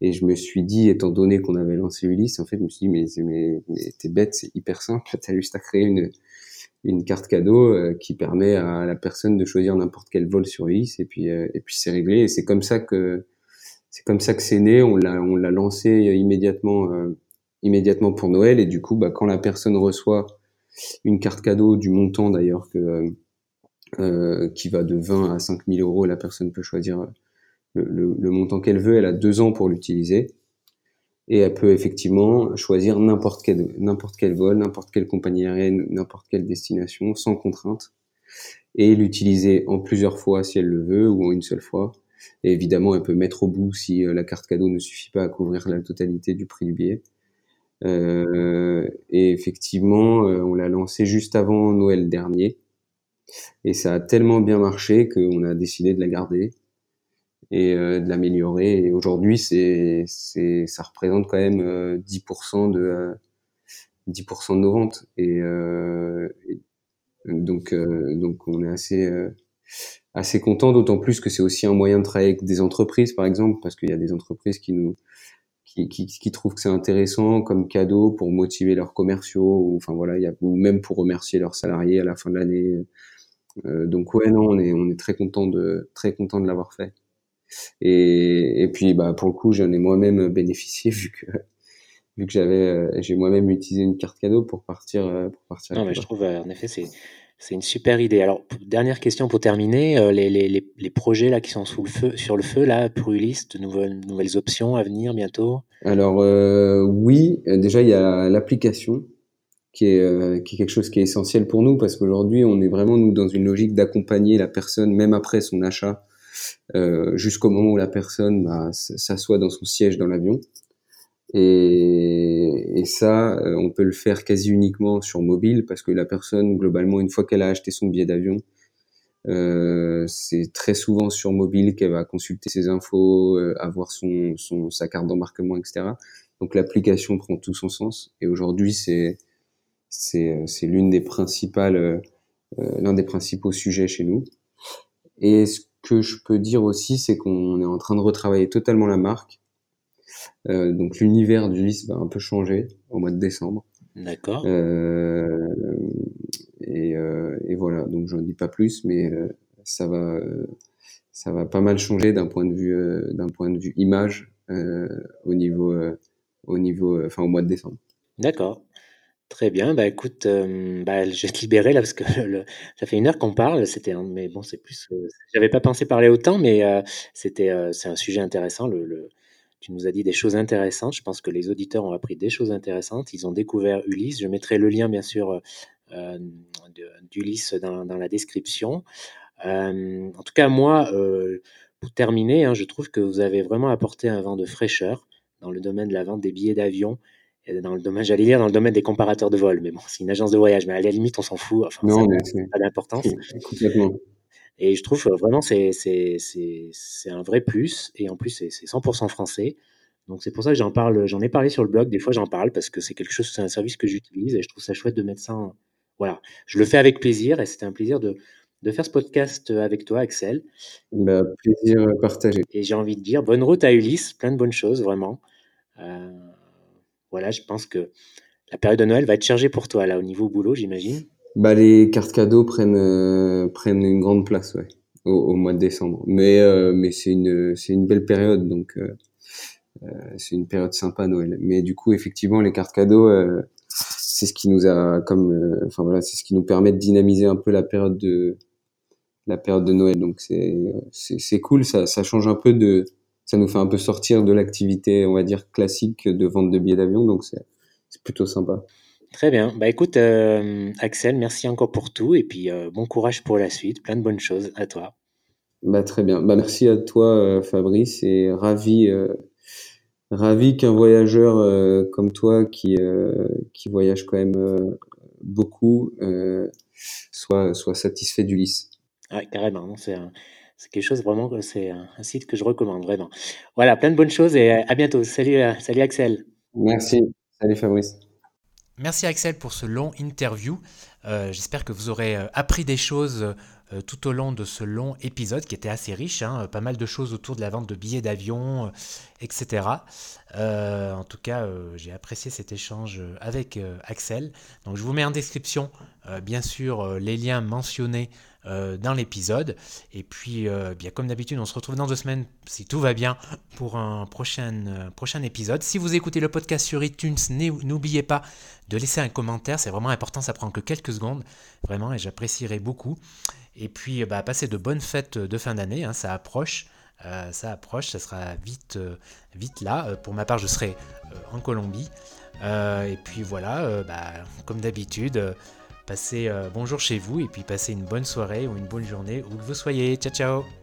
Et je me suis dit, étant donné qu'on avait lancé Ulysse, en fait, je me suis dit, mais, mais, mais t'es bête, c'est hyper simple. T'as juste à créer une, une carte cadeau euh, qui permet à la personne de choisir n'importe quel vol sur Ulysse et puis euh, et puis c'est réglé. Et c'est comme ça que c'est comme ça que c'est né. On l'a on l'a lancé immédiatement euh, immédiatement pour Noël. Et du coup bah quand la personne reçoit une carte cadeau du montant d'ailleurs que qui va de 20 à 5000 euros la personne peut choisir le montant qu'elle veut. Elle a deux ans pour l'utiliser et elle peut effectivement choisir n'importe quel n'importe quel vol, n'importe quelle compagnie aérienne, n'importe quelle destination sans contrainte et l'utiliser en plusieurs fois si elle le veut ou en une seule fois. Et évidemment, elle peut mettre au bout si euh, la carte cadeau ne suffit pas à couvrir la totalité du prix du billet. Euh, et effectivement, euh, on l'a lancé juste avant Noël dernier. Et ça a tellement bien marché qu'on a décidé de la garder et euh, de l'améliorer. Et aujourd'hui, c'est, c'est, ça représente quand même 10% euh, de 10% de nos ventes. Et, euh, donc, donc on est assez assez content, d'autant plus que c'est aussi un moyen de travailler avec des entreprises, par exemple, parce qu'il y a des entreprises qui nous qui, qui, qui trouvent que c'est intéressant comme cadeau pour motiver leurs commerciaux, ou enfin voilà, il y a, ou même pour remercier leurs salariés à la fin de l'année. Euh, donc ouais, non, on est on est très content de très content de l'avoir fait. Et, et puis, bah, pour le coup, j'en ai moi-même bénéficié vu que vu que j'avais, euh, j'ai moi-même utilisé une carte cadeau pour partir euh, pour partir. Non, mais je trouve, euh, en effet, c'est c'est une super idée. Alors, dernière question pour terminer, les, les, les, projets là qui sont sous le feu, sur le feu là pour Ulysse, de nouvelles, nouvelles options à venir bientôt? Alors oui, déjà il y a l'application qui est, qui est quelque chose qui est essentiel pour nous parce qu'aujourd'hui on est vraiment nous dans une logique d'accompagner la personne même après son achat euh, jusqu'au moment où la personne bah, s'assoit dans son siège dans l'avion. Et, et, ça, euh, on peut le faire quasi uniquement sur mobile parce que la personne, globalement, une fois qu'elle a acheté son billet d'avion, euh, c'est très souvent sur mobile qu'elle va consulter ses infos, euh, avoir son, son, sa carte d'embarquement, etc. Donc l'application prend tout son sens. Et aujourd'hui, c'est c'est l'une des principales, l'un des principaux sujets chez nous. Et ce que je peux dire aussi, c'est qu'on est en train de retravailler totalement la marque. Euh, donc l'univers du lys va un peu changer au mois de décembre. D'accord. Euh, et, euh, et, voilà, donc j'en dis pas plus, mais ça va, ça va pas mal changer d'un point de vue, d'un point de vue image au niveau, au niveau, enfin au mois de décembre. D'accord. Très bien, bah écoute, euh, bah, je vais te libérer là parce que ça fait une heure qu'on parle. C'était, mais bon, c'est plus. Euh, j'avais pas pensé parler autant, mais euh, c'était, c'est un sujet intéressant. Tu nous as dit des choses intéressantes. Je pense que les auditeurs ont appris des choses intéressantes. Ils ont découvert Ulysse. Je mettrai le lien, bien sûr, d'Ulysse dans, dans, la description. en tout cas, moi, pour terminer, hein, je trouve que vous avez vraiment apporté un vent de fraîcheur dans le domaine de la vente des billets d'avion dans le domaine, j'allais dire dans le domaine des comparateurs de vol, mais bon, c'est une agence de voyage, mais à la limite, on s'en fout. Enfin, non, ça n'a pas d'importance. Et je trouve vraiment c'est c'est un vrai plus. Et en plus, c'est 100% français. Donc c'est pour ça que j'en parle, j'en ai parlé sur le blog. Des fois, j'en parle parce que c'est quelque chose, c'est un service que j'utilise et je trouve ça chouette de mettre ça. En... Voilà, je le fais avec plaisir et c'était un plaisir de, de faire ce podcast avec toi, Axel. Bah, plaisir partagé. Et j'ai envie de dire bonne route à Ulysse, plein de bonnes choses, vraiment. Euh, voilà, je pense que la période de Noël va être chargée pour toi, là, au niveau boulot, j'imagine. Bah, les cartes cadeaux prennent, euh, prennent une grande place, ouais, au, mois de décembre. Mais, euh, mais c'est une, c'est une belle période, donc c'est une période sympa, Noël. Mais du coup, effectivement, les cartes cadeaux, c'est ce qui nous a, comme, enfin voilà, c'est ce qui nous permet de dynamiser un peu la période de, la période de Noël. Donc c'est c'est cool, ça, ça change un peu de, ça nous fait un peu sortir de l'activité, on va dire classique de vente de billets d'avion. Donc c'est plutôt sympa. Très bien. Bah écoute, euh, Axel, merci encore pour tout et puis euh, bon courage pour la suite. Plein de bonnes choses à toi. Bah très bien. Bah merci à toi, euh, Fabrice, et ravi, ravi qu'un voyageur comme toi qui qui voyage quand même beaucoup soit soit satisfait d'Ulysse. Ah, carrément, c'est quelque chose vraiment, c'est un, site que je recommande vraiment. Voilà, plein de bonnes choses et à bientôt. Salut, euh, salut Axel. Merci. Salut Fabrice. Merci Axel pour ce long interview. Euh, j'espère que vous aurez euh, appris des choses tout au long de ce long épisode qui était assez riche, hein, pas mal de choses autour de la vente de billets d'avion, etc. en tout cas, j'ai apprécié cet échange avec Axel. Donc je vous mets en description, bien sûr, les liens mentionnés euh, dans l'épisode. Et puis, euh, bien comme d'habitude, on se retrouve dans deux semaines, si tout va bien, pour un prochain, euh, prochain épisode. Si vous écoutez le podcast sur iTunes, n'oubliez pas de laisser un commentaire. C'est vraiment important, ça prend que quelques secondes, vraiment, et j'apprécierai beaucoup. Et puis, bah, passez de bonnes fêtes de fin d'année, hein, ça approche. ça approche, ça sera vite, vite là. pour ma part, je serai en Colombie. et puis voilà, bah, comme d'habitude, Passez euh, bonjour chez vous et puis passez une bonne soirée ou une bonne journée où que vous soyez. Ciao ciao